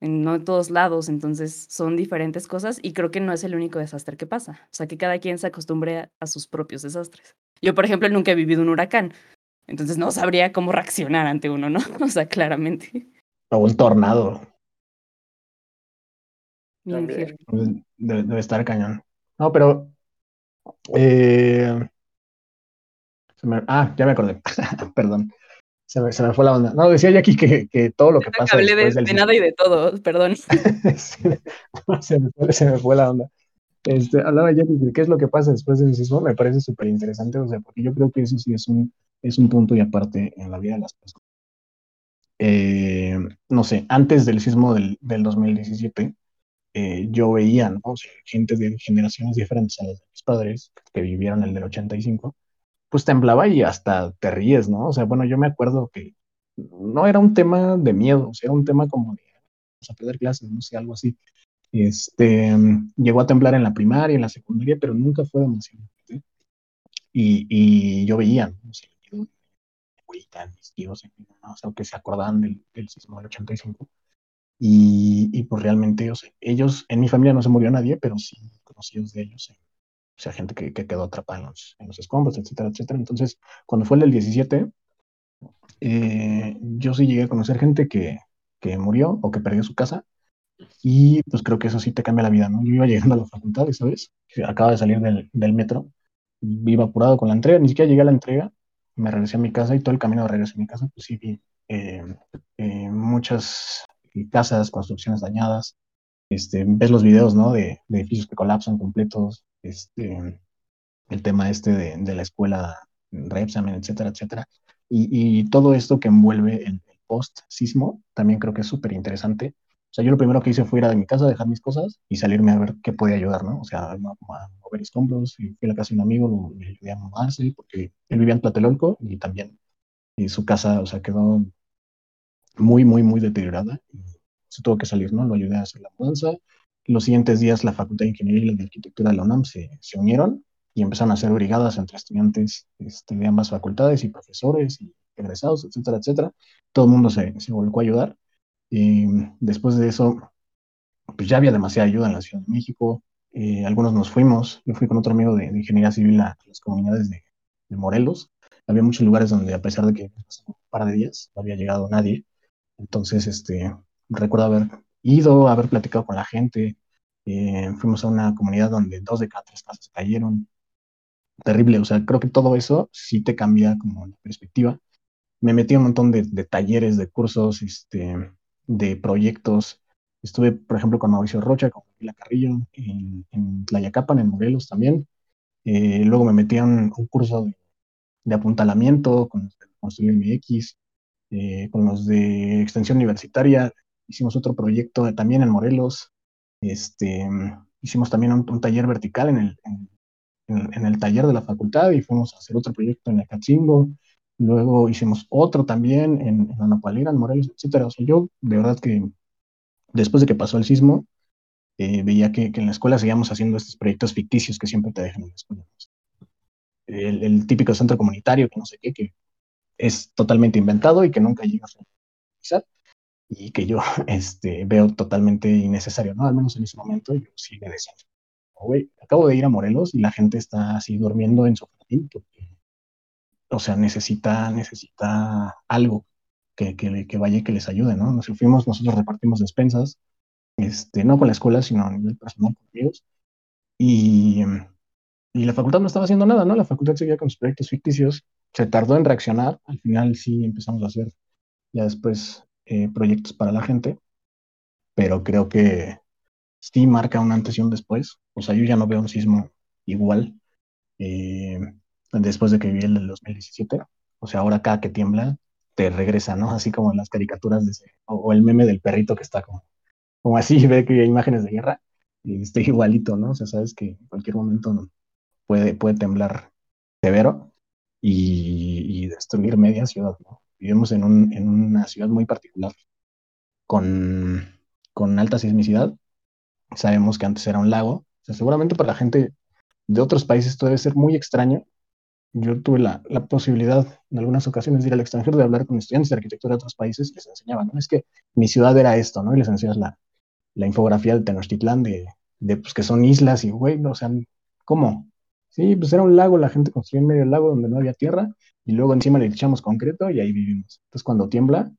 no en todos lados, entonces son diferentes cosas y creo que no es el único desastre que pasa, o sea, que cada quien se acostumbre a, a sus propios desastres. Yo, por ejemplo, nunca he vivido un huracán, entonces no sabría cómo reaccionar ante uno, ¿no? O sea, claramente. O un tornado. Debe, debe, estar cañón. No, pero... Eh... Me... Ah, ya me acordé. Perdón. Se me, se me, fue la onda. No, decía Jackie que, que todo lo que pasa. Hablé de, de nada y de todo, perdón. se, me fue, se, me fue, la onda. Este, hablaba Jackie de qué es lo que pasa después del sismo. Me parece súper interesante, o sea, porque yo creo que eso sí es un, es un punto y aparte en la vida de las personas. Eh, no sé, antes del sismo del, del 2017, eh, yo veía. O sea, gente de generaciones diferentes a las de mis padres que vivieron el del 85 pues temblaba y hasta te ríes, ¿no? O sea, bueno, yo me acuerdo que no era un tema de miedo, o sea, era un tema como de vamos a perder clases, no sé, algo así. Este, llegó a temblar en la primaria, en la secundaria, pero nunca fue demasiado. Y, y, yo veía, ¿no? O sea, mi abuelita, mis tíos, o sea, que se acordaban del sismo del 85. Y, y, pues realmente, o sea, ellos, en mi familia no se murió nadie, pero sí conocidos de ellos, o sea, gente que, que, quedó atrapada en los, en los escombros, etcétera, etcétera. Entonces, cuando fue el del 17, eh, yo sí llegué a conocer gente que, que murió o que perdió su casa, y pues creo que eso sí te cambia la vida, ¿no? Yo iba llegando a la facultad, ¿sabes? Acaba de salir del, del metro, iba apurado con la entrega, ni siquiera llegué a la entrega, me regresé a mi casa y todo el camino de regreso a mi casa, pues sí vi eh, eh, muchas casas, construcciones dañadas, este, ves los videos, ¿no? De, edificios que colapsan completos, este, el tema este de, la escuela Repsamen, etcétera, etcétera. Y, todo esto que envuelve el, post-sismo también creo que es súper interesante. O sea, yo lo primero que hice fue ir a mi casa, dejar mis cosas y salirme a ver qué podía ayudar, ¿no? O sea, a, mover escombros. Y fui a la casa de un amigo, le ayudé a mudarse porque él vivía en Tlatelolco y también y su casa, o sea, quedó muy, muy, muy deteriorada. Se tuvo que salir, ¿no? Lo ayudé a hacer la mudanza. Los siguientes días la Facultad de Ingeniería y la de Arquitectura de la UNAM se, se unieron y empezaron a hacer brigadas entre estudiantes este, de ambas facultades y profesores y egresados, etcétera, etcétera. Todo el mundo se, se volcó a ayudar. Y después de eso, pues ya había demasiada ayuda en la Ciudad de México. Eh, algunos nos fuimos. Yo fui con otro amigo de, de Ingeniería Civil a, a las comunidades de, de, Morelos. Había muchos lugares donde, a pesar de que un par de días no había llegado nadie, entonces este, recuerdo haber ido, haber platicado con la gente. Eh, fuimos a una comunidad donde dos de cada tres casas cayeron. Terrible, o sea, creo que todo eso sí te cambia como la perspectiva. Me metí a un montón de, de talleres, de cursos, este, de proyectos. Estuve, por ejemplo, con Mauricio Rocha, con Mila Carrillo, en, en Tlayacapan, en Morelos también. Eh, luego me metí a un, curso de, apuntalamiento con de Construir MX, eh, con los de extensión universitaria. Hicimos otro proyecto también en Morelos. Este, hicimos también un, un taller vertical en el, en, en, el taller de la facultad y fuimos a hacer otro proyecto en Acatzingo. Luego hicimos otro también en, en Anapalera, en Morelos, etcétera. O sea, yo de verdad que después de que pasó el sismo, eh, veía que, que, en la escuela seguíamos haciendo estos proyectos ficticios que siempre te dejan en la escuela. El, el, típico centro comunitario, que no sé qué, que es totalmente inventado y que nunca llega a realizar y que yo este, veo totalmente innecesario, ¿no? Al menos en ese momento yo sí le decía, güey, acabo de ir a Morelos y la gente está así durmiendo en su jardín porque, o sea, necesita, necesita algo que, que, que vaya y que les ayude, ¿no? Nos fuimos, nosotros repartimos despensas, este, no con la escuela, sino a nivel personal con amigos, y, y la facultad no estaba haciendo nada, ¿no? La facultad seguía con sus proyectos ficticios, se tardó en reaccionar, al final sí empezamos a hacer ya después eh, proyectos para la gente, pero creo que sí marca un antes y un después. O sea, yo ya no veo un sismo igual eh, después de que viví el del 2017. O sea, ahora cada que tiembla te regresa, ¿no? Así como en las caricaturas de ese, o, el meme del perrito que está como, como así, ve que hay imágenes de guerra y está igualito, ¿no? O sea, sabes que en cualquier momento puede, puede temblar severo y, y destruir media ciudad, ¿no? Vivimos en, un, en una ciudad muy particular, con, con alta sismicidad. Sabemos que antes era un lago. O sea, seguramente para la gente de otros países esto debe ser muy extraño. Yo tuve la, la, posibilidad en algunas ocasiones de ir al extranjero, de hablar con estudiantes de arquitectura de otros países les enseñaban, ¿no? Es que mi ciudad era esto, ¿no? Y les enseñas la, la infografía de Tenochtitlán, de, de pues, que son islas y, güey, o sea, ¿cómo? Sí, pues era un lago, la gente construyó en medio del lago donde no había tierra y luego encima le echamos concreto y ahí vivimos. Entonces cuando tiembla,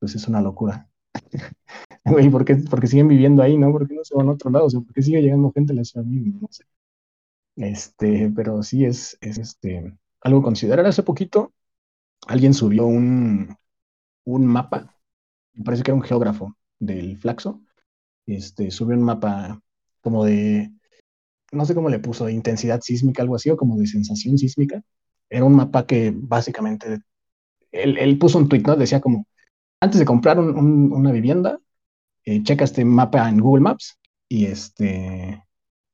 pues es una locura. Güey, ¿por qué, porque siguen viviendo ahí, no? ¿Por qué no se van a otro lado? O sea, ¿por qué sigue llegando gente a la ciudad? No sé. Este, pero sí es, es este, algo a considerar. Hace poquito alguien subió un, un mapa, me parece que era un geógrafo del Flaxo, este, subió un mapa como de, no sé cómo le puso, de intensidad sísmica, algo así, o como de sensación sísmica, era un mapa que básicamente, él, puso un tweet, ¿no? Decía como, antes de comprar una vivienda, eh, checa este mapa en Google Maps y este,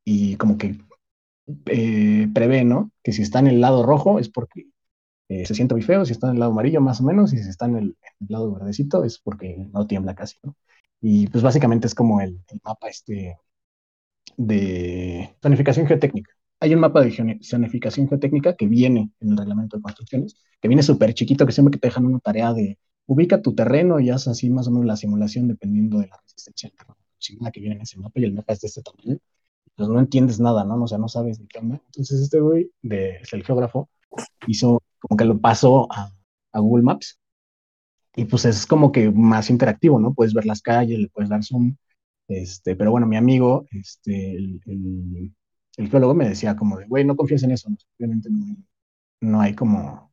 y como que eh, prevé, ¿no? Que si está en el lado rojo es porque eh, se siente muy feo, si está en el lado amarillo más o menos, y si está en el, lado verdecito es porque no tiembla casi, ¿no? Y pues básicamente es como el, el mapa este de planificación geotécnica hay un mapa de zonificación geotécnica que viene en el reglamento de construcciones, que viene súper chiquito, que siempre que te dejan una tarea de ubica tu terreno y haz así más o menos la simulación dependiendo de la resistencia del terreno que viene en ese mapa y el mapa es de este tamaño. Pues no entiendes nada, ¿no? O sea, no sabes de qué onda. Entonces este güey, de, el geógrafo, hizo como que lo pasó a, Google Maps y pues es como que más interactivo, ¿no? Puedes ver las calles, le puedes dar zoom, este, pero bueno, mi amigo, este, el el geólogo me decía como de, güey, no confíes en eso, obviamente no, hay como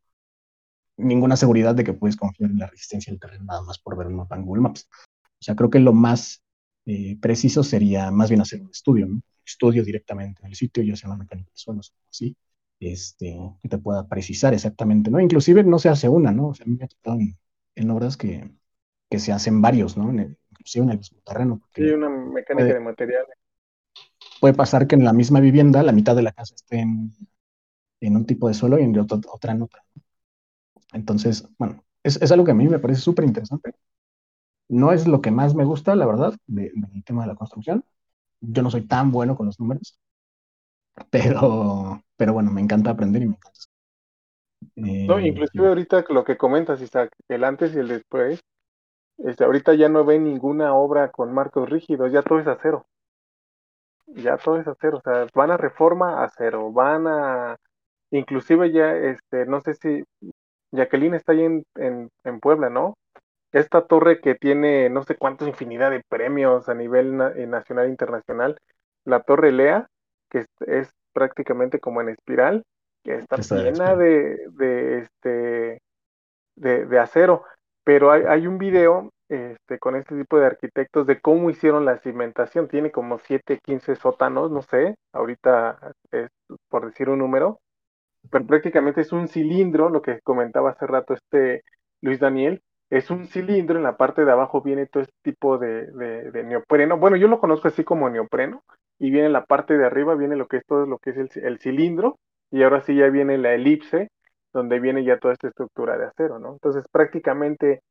ninguna seguridad de que puedes confiar en la resistencia del terreno nada más por ver un mapa en Google Maps. O sea, creo que lo más eh, preciso sería más bien hacer un estudio, ¿no? Un estudio directamente en el sitio, ya sea la mecánica de suelos o así, este, que te pueda precisar exactamente, ¿no? Inclusive no se hace una, ¿no? O sea, a mí me ha tocado en, obras que, que, se hacen varios, ¿no? Inclusive en el mismo terreno. Sí, una mecánica de materiales puede pasar que en la misma vivienda la mitad de la casa esté en, un tipo de suelo y en otra en otra. Entonces, bueno, es, algo que a mí me parece súper interesante. No es lo que más me gusta, la verdad, del tema de la construcción. Yo no soy tan bueno con los números, pero, pero bueno, me encanta aprender y me encanta. no, eh, inclusive ahorita lo que comentas, Isaac, el antes y el después, este, ahorita ya no ven ninguna obra con marcos rígidos, ya todo es acero. Ya todo es acero, o sea, van a reforma a cero, van a, inclusive ya, este, no sé si Jacqueline está ahí en, en, Puebla, ¿no? Esta torre que tiene no sé cuántos infinidad de premios a nivel eh, nacional e internacional, la torre Lea, que es, prácticamente como en espiral, que está, llena de, de, este, de, de acero, pero hay, un video este, con este tipo de arquitectos de cómo hicieron la cimentación. Tiene como 7, 15 sótanos, no sé, ahorita es por decir un número, pero prácticamente es un cilindro, lo que comentaba hace rato este Luis Daniel, es un cilindro, en la parte de abajo viene todo este tipo de, de, neopreno, bueno, yo lo conozco así como neopreno, y viene en la parte de arriba, viene lo que es todo lo que es el, el cilindro, y ahora sí ya viene la elipse, donde viene ya toda esta estructura de acero, ¿no? Entonces prácticamente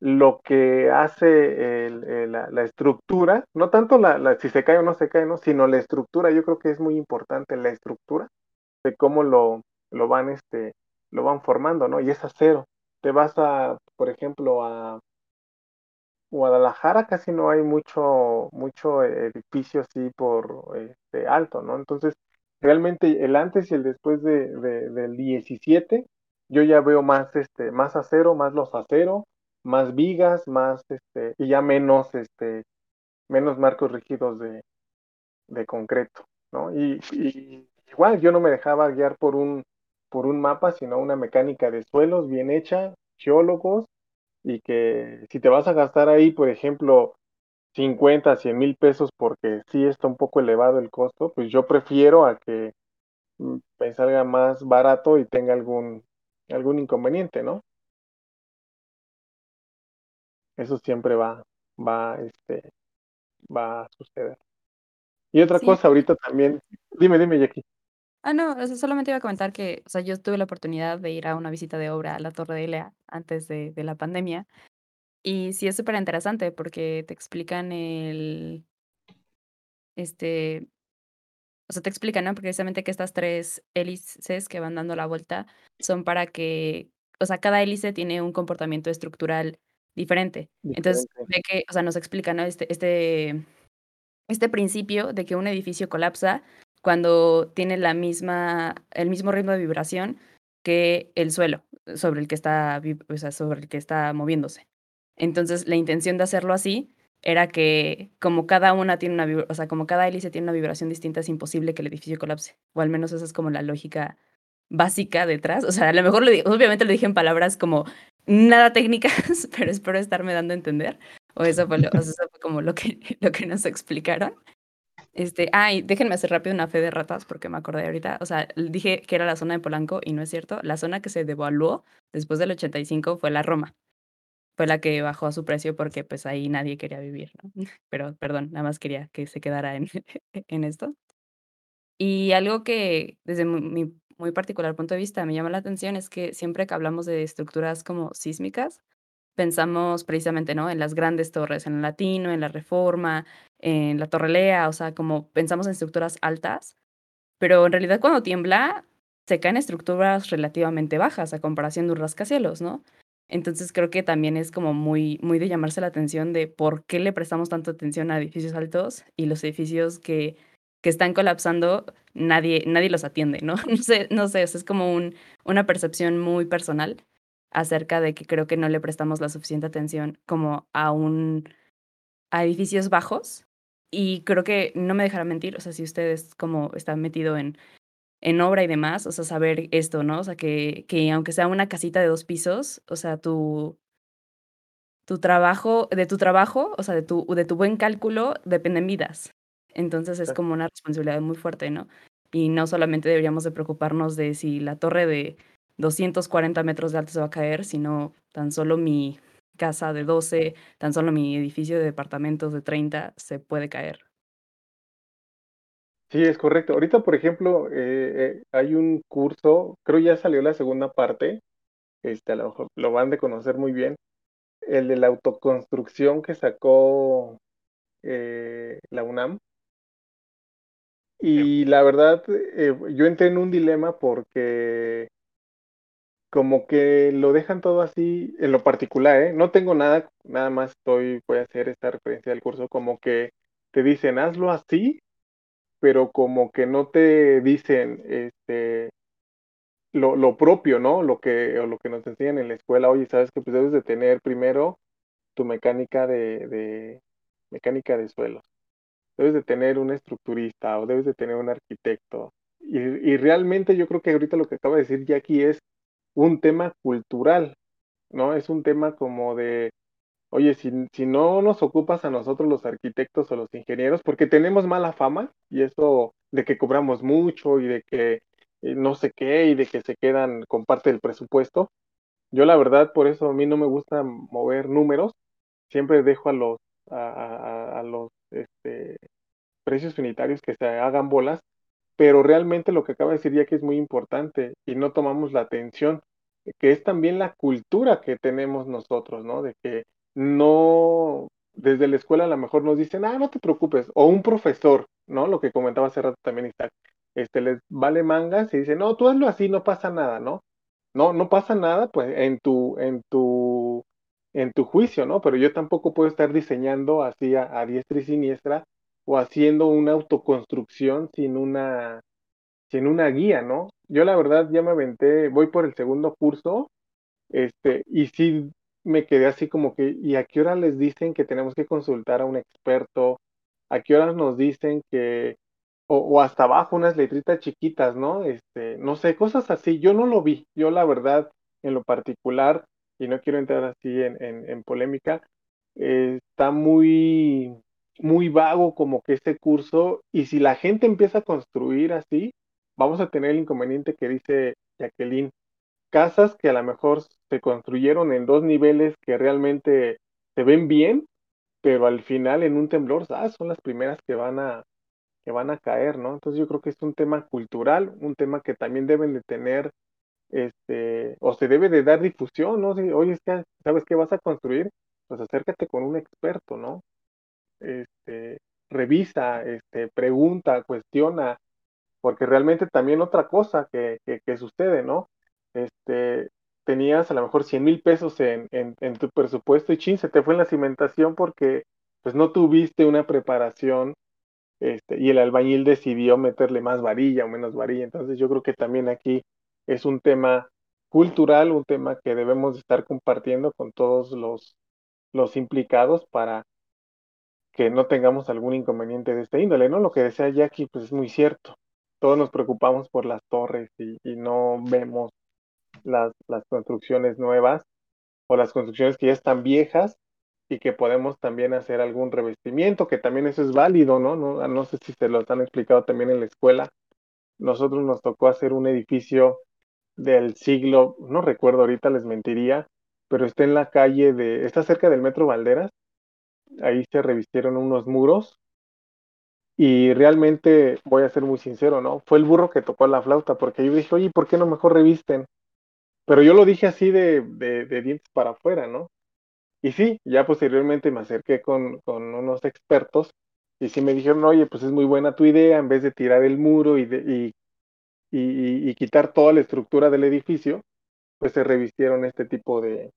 lo que hace el- el- la, la estructura, no tanto la, la- si se cae o no se cae, ¿no? sino la estructura, yo creo que es muy importante la estructura de cómo lo, lo van, este, lo van formando, ¿no? Y es acero. Te vas a, por ejemplo, a Guadalajara, casi no hay mucho, mucho edificio así por este, alto, ¿no? Entonces, realmente el antes y el después de, de- del 17, yo ya veo más, este, más acero, más los acero, más vigas, más, este, y ya menos, este, menos marcos rígidos de, de concreto, ¿no? Y, y igual yo no me dejaba guiar por un, por un mapa, sino una mecánica de suelos bien hecha, geólogos, y que si te vas a gastar ahí, por ejemplo, 50, 100 mil pesos porque sí está un poco elevado el costo, pues yo prefiero a que mm, me salga más barato y tenga algún, algún inconveniente, ¿no? Eso siempre va, va, este, va a suceder. Y otra Sí. cosa ahorita también, dime, dime, Jackie. Ah, no, o sea, solamente iba a comentar que, o sea, yo tuve la oportunidad de ir a una visita de obra a la Torre de Ilea antes de, de la pandemia. Y sí es súper interesante porque te explican el, este, o sea, te explican, ¿no? Precisamente que estas tres hélices que van dando la vuelta son para que, o sea, cada hélice tiene un comportamiento estructural diferente. Entonces, de que, o sea, nos explican, ¿no? Este, este, este principio de que un edificio colapsa cuando tiene la misma, el mismo ritmo de vibración que el suelo sobre el que está, o sea, sobre el que está moviéndose. Entonces, la intención de hacerlo así era que como cada una tiene una, o sea, como cada hélice tiene una vibración distinta, es imposible que el edificio colapse. O al menos esa es como la lógica básica detrás. O sea, a lo mejor lo obviamente lo dije en palabras como nada técnicas, pero espero estarme dando a entender. O eso fue, lo- como lo que, lo que nos explicaron. Este, ah, y déjenme hacer rápido una fe de ratas porque me acordé ahorita. O sea, dije que era la zona de Polanco y no es cierto. La zona que se devaluó después del 85 fue la Roma. Fue la que bajó a su precio porque pues ahí nadie quería vivir. Pero, perdón, nada más quería que se quedara en, en esto. Y algo que desde mi muy particular punto de vista me llama la atención es que siempre que hablamos de estructuras como sísmicas, pensamos precisamente, ¿no? En las grandes torres, en el Latino, en la Reforma, en la Torre Lea, o sea, como pensamos en estructuras altas, pero en realidad cuando tiembla se caen estructuras relativamente bajas a comparación de un rascacielos, ¿no? Entonces creo que también es como muy, muy de llamarse la atención de por qué le prestamos tanta atención a edificios altos y los edificios que, que están colapsando, nadie, nadie los atiende, ¿no? No sé, no sé, es como un, una percepción muy personal acerca de que creo que no le prestamos la suficiente atención como a un a edificios bajos y creo que no me dejará mentir, o sea, si ustedes como están metido en en obra y demás, o sea, saber esto, ¿no? O sea, que que aunque sea una casita de 2 pisos, o sea, tu tu trabajo de tu trabajo, o sea, de tu de tu buen cálculo dependen vidas. Entonces, es como una responsabilidad muy fuerte, ¿no? Y no solamente deberíamos de preocuparnos de si la torre de 240 metros de alto se va a caer, sino tan solo mi casa de 12, tan solo mi edificio de departamentos de 30 se puede caer. Sí, es correcto. Ahorita, por ejemplo, eh, eh, hay un curso, creo ya salió la segunda parte, este, a lo mejor lo van de conocer muy bien, el de la autoconstrucción que sacó eh, la UNAM. Y la verdad, yo entré en un dilema porque como que lo dejan todo así en lo particular, ¿eh? No tengo nada, nada más estoy, voy a hacer esta referencia del curso, como que te dicen, hazlo así, pero como que no te dicen, este, lo, lo propio, ¿no? Lo que, o lo que nos enseñan en la escuela, oye, sabes que pues debes de tener primero tu mecánica de, de mecánica de suelos, debes de tener un estructurista o debes de tener un arquitecto. Y, y realmente yo creo que ahorita lo que acaba de decir Jackie es un tema cultural, ¿no? Es un tema como de, oye, si, no nos ocupas a nosotros los arquitectos o los ingenieros, porque tenemos mala fama y eso de que cobramos mucho y de que eh, no sé qué y de que se quedan con parte del presupuesto. Yo la verdad, por eso a mí no me gusta mover números, siempre dejo a los, a los este, precios unitarios que se hagan bolas, pero realmente lo que acaba de decir ya que es muy importante y no tomamos la atención que es también la cultura que tenemos nosotros, ¿no? De que no, desde la escuela a lo mejor nos dicen, ah, no te preocupes, o un profesor, ¿no? Lo que comentaba hace rato también Isaac, este, les vale mangas y dice, no, tú hazlo así, no pasa nada, ¿no? No, no pasa nada, pues, en tu, en tu, en tu juicio, ¿no? Pero yo tampoco puedo estar diseñando así a, a diestra y siniestra o haciendo una autoconstrucción sin una, sin una guía, ¿no? Yo la verdad ya me aventé, voy por el segundo curso, este, y sí me quedé así como que, ¿y a qué hora les dicen que tenemos que consultar a un experto? ¿A qué horas nos dicen que, o, hasta abajo unas letritas chiquitas, ¿no? Este, no sé, cosas así, yo no lo vi, yo la verdad, en lo particular, y no quiero entrar así en, en, en polémica, eh, está muy, muy vago como que este curso, y si la gente empieza a construir así, vamos a tener el inconveniente que dice Jacqueline, casas que a lo mejor se construyeron en dos niveles que realmente se ven bien, pero al final en un temblor ah, son las primeras que van a que van a caer, ¿no? Entonces yo creo que es un tema cultural, un tema que también deben de tener este o se debe de dar difusión, ¿no? Si, oye, es que sabes qué vas a construir, pues acércate con un experto, ¿no? Este, revisa, este, pregunta, cuestiona, porque realmente también otra cosa que, que, que sucede, ¿no? Este, tenías a lo mejor 100 mil pesos en, en, en, tu presupuesto y chin, se te fue en la cimentación porque pues no tuviste una preparación este, y el albañil decidió meterle más varilla o menos varilla. Entonces yo creo que también aquí es un tema cultural, un tema que debemos estar compartiendo con todos los, los implicados para que no tengamos algún inconveniente de este índole, ¿no? Lo que decía Jackie, pues es muy cierto. Todos nos preocupamos por las torres y, y no vemos las, las construcciones nuevas o las construcciones que ya están viejas y que podemos también hacer algún revestimiento, que también eso es válido, ¿no? No, no sé si se lo han explicado también en la escuela. Nosotros nos tocó hacer un edificio del siglo, no recuerdo ahorita, les mentiría, pero está en la calle de, está cerca del Metro Valderas, ahí se revistieron unos muros y realmente, voy a ser muy sincero, ¿no? Fue el burro que tocó la flauta, porque yo dije, oye, ¿por qué no mejor revisten? Pero yo lo dije así de, de, de dientes para afuera, ¿no? Y sí, ya posteriormente me acerqué con, con, unos expertos y sí me dijeron, oye, pues es muy buena tu idea, en vez de tirar el muro y, de, y, y, y quitar toda la estructura del edificio, pues se revistieron este tipo de,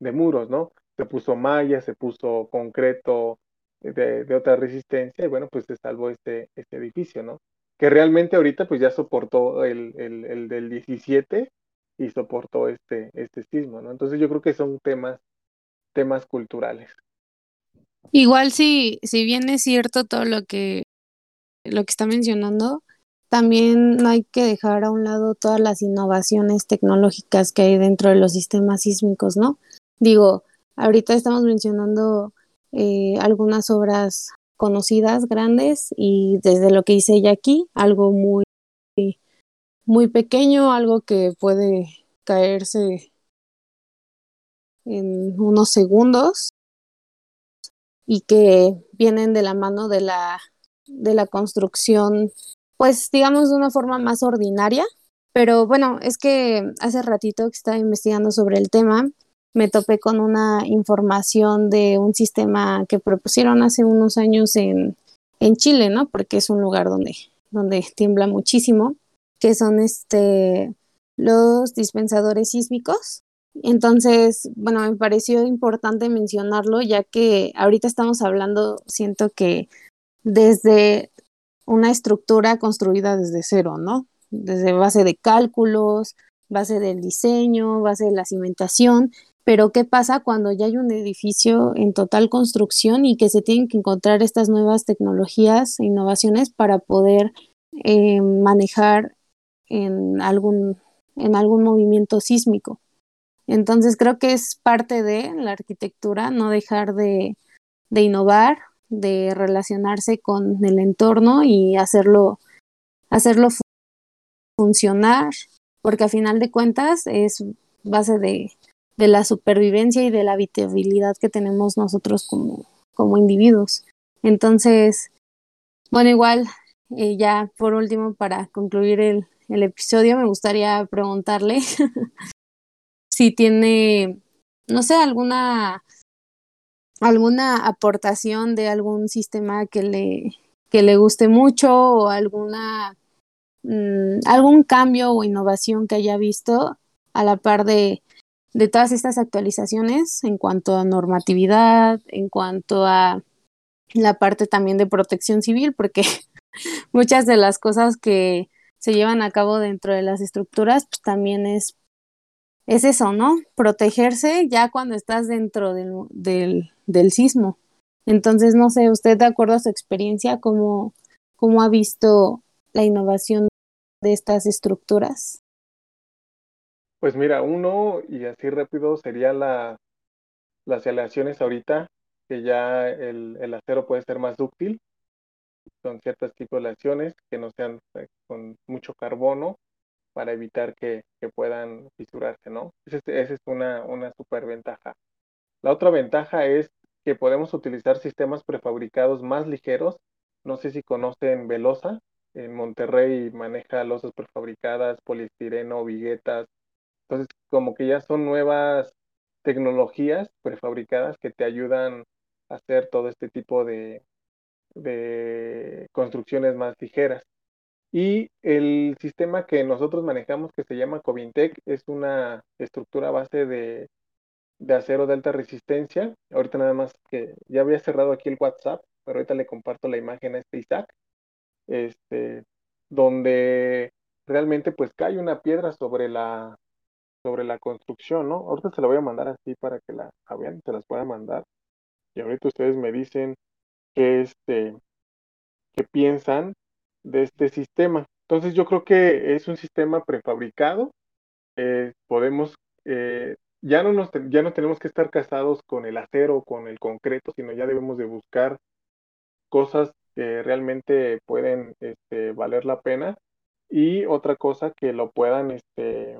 de muros, ¿no? Se puso malla, se puso concreto de, de, otra resistencia y bueno, pues se salvó este, este edificio, ¿no? Que realmente ahorita pues ya soportó el, el, el del 17 y soportó este, este sismo, ¿no? Entonces yo creo que son temas temas culturales. Igual si, si bien es cierto todo lo que, lo que está mencionando, también no hay que dejar a un lado todas las innovaciones tecnológicas que hay dentro de los sistemas sísmicos, ¿no? Digo, ahorita estamos mencionando eh, algunas obras conocidas, grandes, y desde lo que hice ella aquí, algo muy, muy pequeño, algo que puede caerse en unos segundos y que vienen de la mano de la, de la construcción, pues digamos de una forma más ordinaria. Pero bueno, es que hace ratito que estaba investigando sobre el tema, me topé con una información de un sistema que propusieron hace unos años en, en Chile, ¿no? Porque es un lugar donde, donde tiembla muchísimo, que son este, los dispensadores sísmicos, entonces, bueno, me pareció importante mencionarlo, ya que ahorita estamos hablando, siento que desde una estructura construida desde cero, ¿no? Desde base de cálculos, base del diseño, base de la cimentación, pero ¿qué pasa cuando ya hay un edificio en total construcción y que se tienen que encontrar estas nuevas tecnologías e innovaciones para poder eh, manejar en algún, en algún movimiento sísmico? Entonces creo que es parte de la arquitectura no dejar de, de innovar, de relacionarse con el entorno y hacerlo, hacerlo funcionar, porque a final de cuentas es base de, de, la supervivencia y de la habitabilidad que tenemos nosotros como, como individuos. Entonces, bueno, igual, eh, ya por último, para concluir el, el episodio, me gustaría preguntarle si tiene, no sé, alguna alguna aportación de algún sistema que le, que le guste mucho o alguna mm, algún cambio o innovación que haya visto a la par de, de todas estas actualizaciones en cuanto a normatividad, en cuanto a la parte también de protección civil, porque muchas de las cosas que se llevan a cabo dentro de las estructuras, pues también es, es eso, ¿no? Protegerse ya cuando estás dentro del, del, del sismo. Entonces, no sé, usted de acuerdo a su experiencia, ¿cómo, cómo ha visto la innovación de estas estructuras? Pues mira, uno, y así rápido, sería la, las aleaciones ahorita, que ya el, el acero puede ser más dúctil, tipos de aleaciones que no sean eh, con mucho carbono para evitar que, que puedan fisurarse, ¿no? Esa es, es una, una super ventaja. La otra ventaja es que podemos utilizar sistemas prefabricados más ligeros. No sé si conocen Velosa. En Monterrey maneja losas prefabricadas, poliestireno, viguetas. Entonces, como que ya son nuevas tecnologías prefabricadas que te ayudan a hacer todo este tipo de, de construcciones más ligeras. Y el sistema que nosotros manejamos, que se llama Covintec, es una estructura base de de acero de alta resistencia. Ahorita nada más que ya había cerrado aquí el WhatsApp, pero ahorita le comparto la imagen a este Isaac, este, donde realmente pues cae una piedra sobre la, sobre la construcción, ¿no? Ahorita se la voy a mandar así para que la vean, se las pueda mandar. Y ahorita ustedes me dicen qué, este, qué piensan de este sistema. Entonces yo creo que es un sistema prefabricado. Eh, podemos eh, ya no, nos, ya no tenemos que estar casados con el acero, con el concreto, sino ya debemos de buscar cosas que realmente pueden este, valer la pena y otra cosa que lo puedan este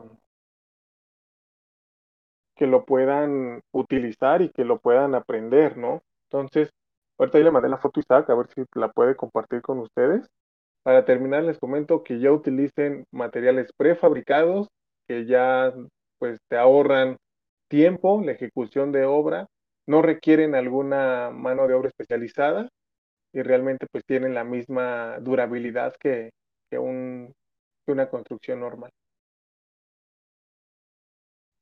que lo puedan utilizar y que lo puedan aprender, ¿no? Entonces, ahorita ya le mandé la foto a Isaac, a ver si la puede compartir con ustedes. Para terminar, les comento que ya utilicen materiales prefabricados, que ya pues te ahorran tiempo, la ejecución de obra, no requieren alguna mano de obra especializada y realmente pues tienen la misma durabilidad que, que, un, que una construcción normal.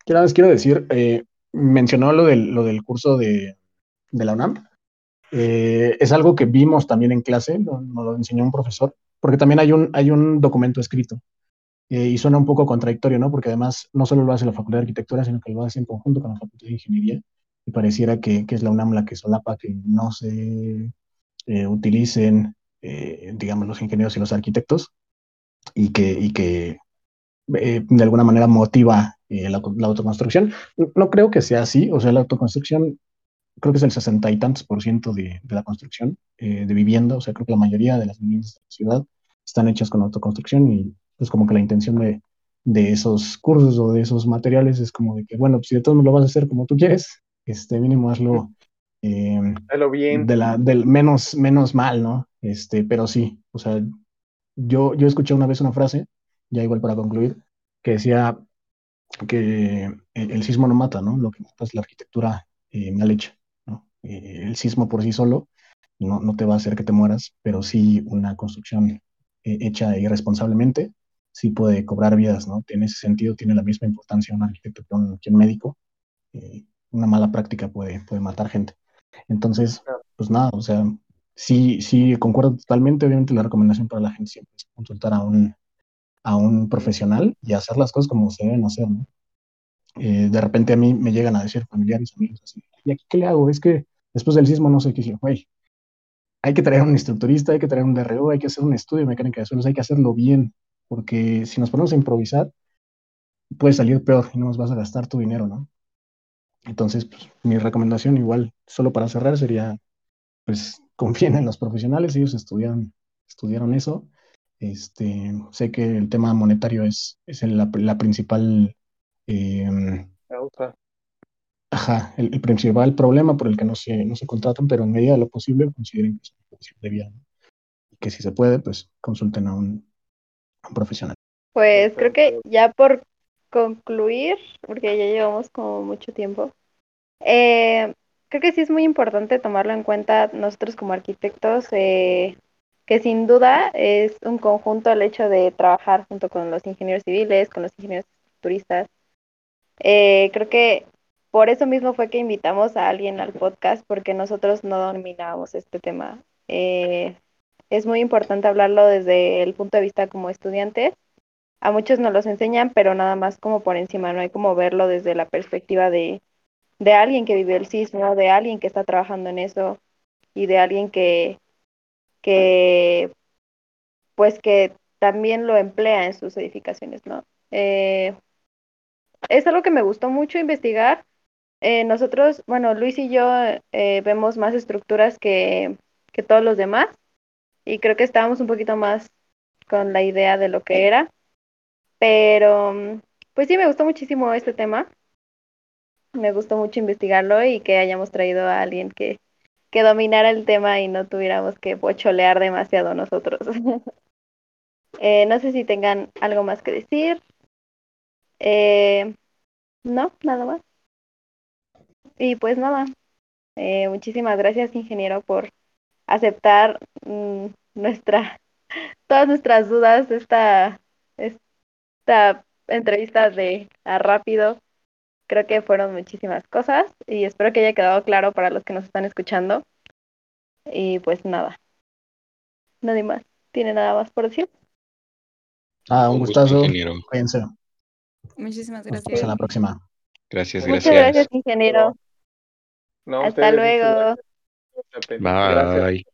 Quiero, quiero decir, eh, mencionó lo del, lo del curso de, de la UNAM. Eh, es algo que vimos también en clase, nos lo enseñó un profesor, porque también hay un, hay un documento escrito eh, y suena un poco contradictorio, ¿no? Porque además no solo lo hace la Facultad de Arquitectura, sino que lo hace en conjunto con la Facultad de Ingeniería. Y pareciera que, que es la UNAM la que solapa que no se eh, utilicen, eh, digamos, los ingenieros y los arquitectos y que, y que de alguna manera motiva la, autoconstrucción. No creo que sea así, o sea, la autoconstrucción creo que es el sesenta y tantos por ciento de, de la construcción de vivienda, o sea, creo que la mayoría de las viviendas de la ciudad están hechas con autoconstrucción y pues como que la intención de, de esos cursos o de esos materiales es como de que, bueno, pues si de todos lo vas a hacer como tú quieres, este mínimo hazlo, eh, bien. De la, del menos, menos mal, ¿no? Este, pero sí, o sea, yo, yo escuché una vez una frase, ya igual para concluir, que decía que el, sismo no mata, ¿no? Lo que mata es la arquitectura eh, mal hecha. Eh, el sismo por sí solo no, no te va a hacer que te mueras, pero sí una construcción eh, hecha irresponsablemente sí puede cobrar vidas, ¿no? En ese sentido tiene la misma importancia un arquitecto que un, médico. Eh, una mala práctica puede, puede matar gente. Entonces, pues nada, o sea, sí, sí, concuerdo totalmente. Obviamente la recomendación para la gente siempre es consultar a un, a un profesional y hacer las cosas como se deben hacer, ¿no? Eh, de repente a mí me llegan a decir familiares, amigos, así, ¿y aquí qué le hago? Es que después del sismo no sé qué güey, hay que traer un instructorista, hay que traer un DRO, hay que hacer un estudio de mecánica de suelos, hay que hacerlo bien, porque si nos ponemos a improvisar, puede salir peor y no nos vas a gastar tu dinero, ¿no? Entonces, pues, mi recomendación igual, solo para cerrar, sería, pues, confíen en los profesionales, ellos estudiaron, estudiaron eso. Este, sé que el tema monetario es, es la, principal... Eh, ajá, el, principal problema por el que no se, no se contratan, pero en medida de lo posible consideren que es de vida. Y que si se puede, pues consulten a un, profesional. Pues creo que ya por concluir, porque ya llevamos como mucho tiempo, eh, creo que sí es muy importante tomarlo en cuenta nosotros como arquitectos, eh, que sin duda es un conjunto el hecho de trabajar junto con los ingenieros civiles, con los ingenieros turistas. Eh, creo que por eso mismo fue que invitamos a alguien al podcast, porque nosotros no dominábamos este tema. Eh, es muy importante hablarlo desde el punto de vista como estudiantes. A muchos nos los enseñan, pero nada más como por encima, no hay como verlo desde la perspectiva de, de alguien que vive el sismo, de alguien que está trabajando en eso y de alguien que, que pues que también lo emplea en sus edificaciones, ¿no? Eh, es algo que me gustó mucho investigar. Eh, nosotros, bueno, Luis y yo eh, vemos más estructuras que, que todos los demás y creo que estábamos un poquito más con la idea de lo que era. Pero, pues sí, me gustó muchísimo este tema. Me gustó mucho investigarlo y que hayamos traído a alguien que, que dominara el tema y no tuviéramos que pocholear demasiado nosotros. eh, no sé si tengan algo más que decir. Eh, no, nada más. Y pues nada, eh, muchísimas gracias, ingeniero, por aceptar mm, nuestra, todas nuestras dudas de esta, esta entrevista de a rápido. Creo que fueron muchísimas cosas y espero que haya quedado claro para los que nos están escuchando. Y pues nada, nadie más tiene nada más por decir. Ah, un, gustazo. ingeniero. Cuídense. Muchísimas Nos vemos gracias. en la próxima. Gracias, Muchas gracias. gracias, ingeniero. No, Hasta luego. Gracias. Bye.